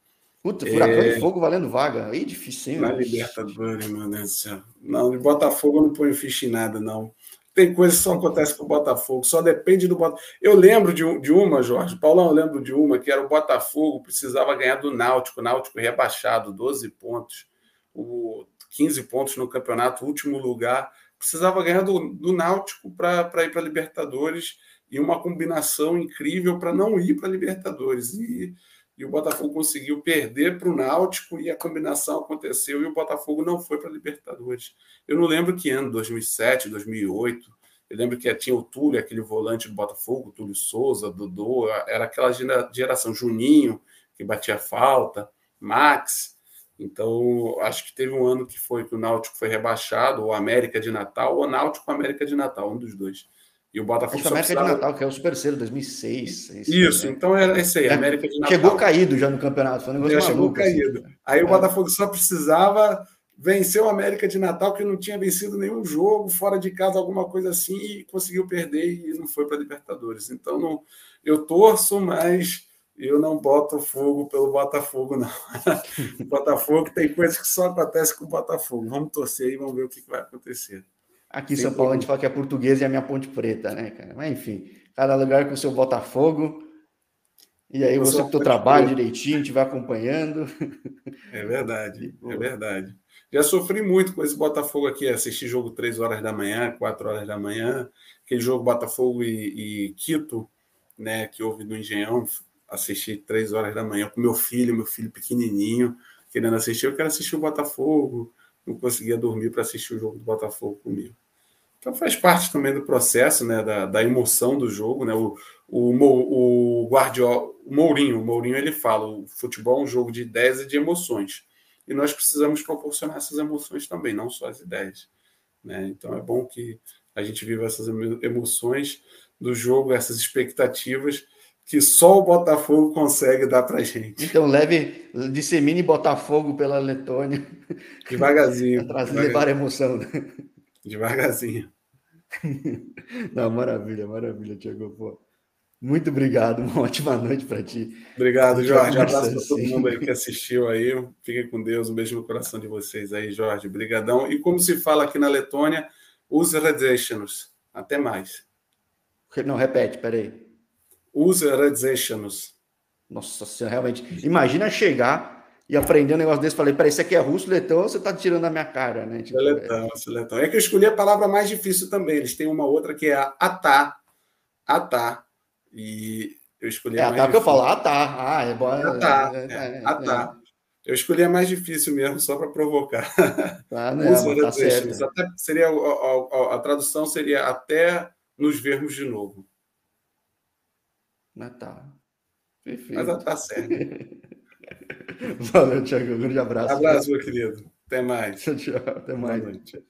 Puta, furacão é... de fogo valendo vaga. Aí difícil, Na Libertadores, meu Deus do céu. Não, de Botafogo eu não ponho ficha em nada, não. Tem coisa que só acontece com o Botafogo, só depende do Botafogo. Eu lembro de, de uma, Jorge. Paulão, eu lembro de uma que era o Botafogo, precisava ganhar do Náutico, Náutico rebaixado, 12 pontos, o 15 pontos no campeonato, último lugar precisava ganhar do, do Náutico para ir para Libertadores e uma combinação incrível para não ir para Libertadores. E, e o Botafogo conseguiu perder para o Náutico e a combinação aconteceu e o Botafogo não foi para a Libertadores. Eu não lembro que ano, 2007, 2008. Eu lembro que tinha o Túlio, aquele volante do Botafogo, Túlio Souza, Dodô, era aquela geração Juninho, que batia falta, Max. Então, acho que teve um ano que foi que o Náutico foi rebaixado, ou América de Natal, ou Náutico América de Natal, um dos dois. E o Botafogo acho América precisava... de Natal, que é o Super Selo 2006. Isso, né? então era esse aí, é, América de Natal. Chegou caído já no campeonato, foi um negócio já maluco, chegou assim. caído. Assim. Aí é. o Botafogo só precisava vencer o América de Natal, que não tinha vencido nenhum jogo, fora de casa, alguma coisa assim, e conseguiu perder e não foi para Libertadores. Então, não, eu torço, mas eu não boto fogo pelo Botafogo, não. o Botafogo tem coisas que só acontecem com o Botafogo. Vamos torcer e vamos ver o que vai acontecer. Aqui em São Paulo a gente fala que é português e é a minha ponte preta, né, cara? Mas enfim, cada lugar com o seu Botafogo. E aí você com o teu trabalho direitinho, te vai acompanhando. É verdade, é verdade. Já sofri muito com esse Botafogo aqui, assistir jogo 3 horas da manhã, 4 horas da manhã, aquele jogo Botafogo e, e Quito, né, que houve no Engenhão, assistir três horas da manhã com meu filho, meu filho pequenininho, querendo assistir. Eu quero assistir o Botafogo, não conseguia dormir para assistir o jogo do Botafogo comigo. Então faz parte também do processo, né, da, da emoção do jogo, né? O, o, o Guardiola, o Mourinho, o Mourinho ele fala, o futebol é um jogo de ideias e de emoções. E nós precisamos proporcionar essas emoções também, não só as ideias. Né? Então é bom que a gente viva essas emoções do jogo, essas expectativas, que só o Botafogo consegue dar para gente. Então leve, dissemine Botafogo pela Letônia. Devagarzinho. Trazer levar emoção. Devagarzinho. Não, maravilha, maravilha, Tiago. Pô. Muito obrigado, uma ótima noite para ti. Obrigado, Jorge. Abraço para todo mundo aí que assistiu aí. Fiquem com Deus, um beijo no coração de vocês aí, Jorge. Obrigadão. E como se fala aqui na Letônia, use redeșinus. Até mais. Não, repete, peraí organizations. Nossa senhora, realmente. Imagina chegar e aprender um negócio desse. Falei, peraí, isso aqui é russo, letão, você está tirando a minha cara, né? Tipo, é letão, é letão. É que eu escolhi a palavra mais difícil também. Eles têm uma outra que é a atá. Atá. E eu escolhi é, a mais atá que eu falo, atá. Ah, é bom. Atá. É, é, é, atá. Eu escolhi a mais difícil mesmo, só para provocar. Tá, tá certo. Até seria, a, a, a tradução seria até nos vermos de novo. Tá. Perfeito. Mas tá certo. Valeu, Tiago. Um grande abraço. Abraço, meu querido. Até mais. Tchau, tchau. Até mais.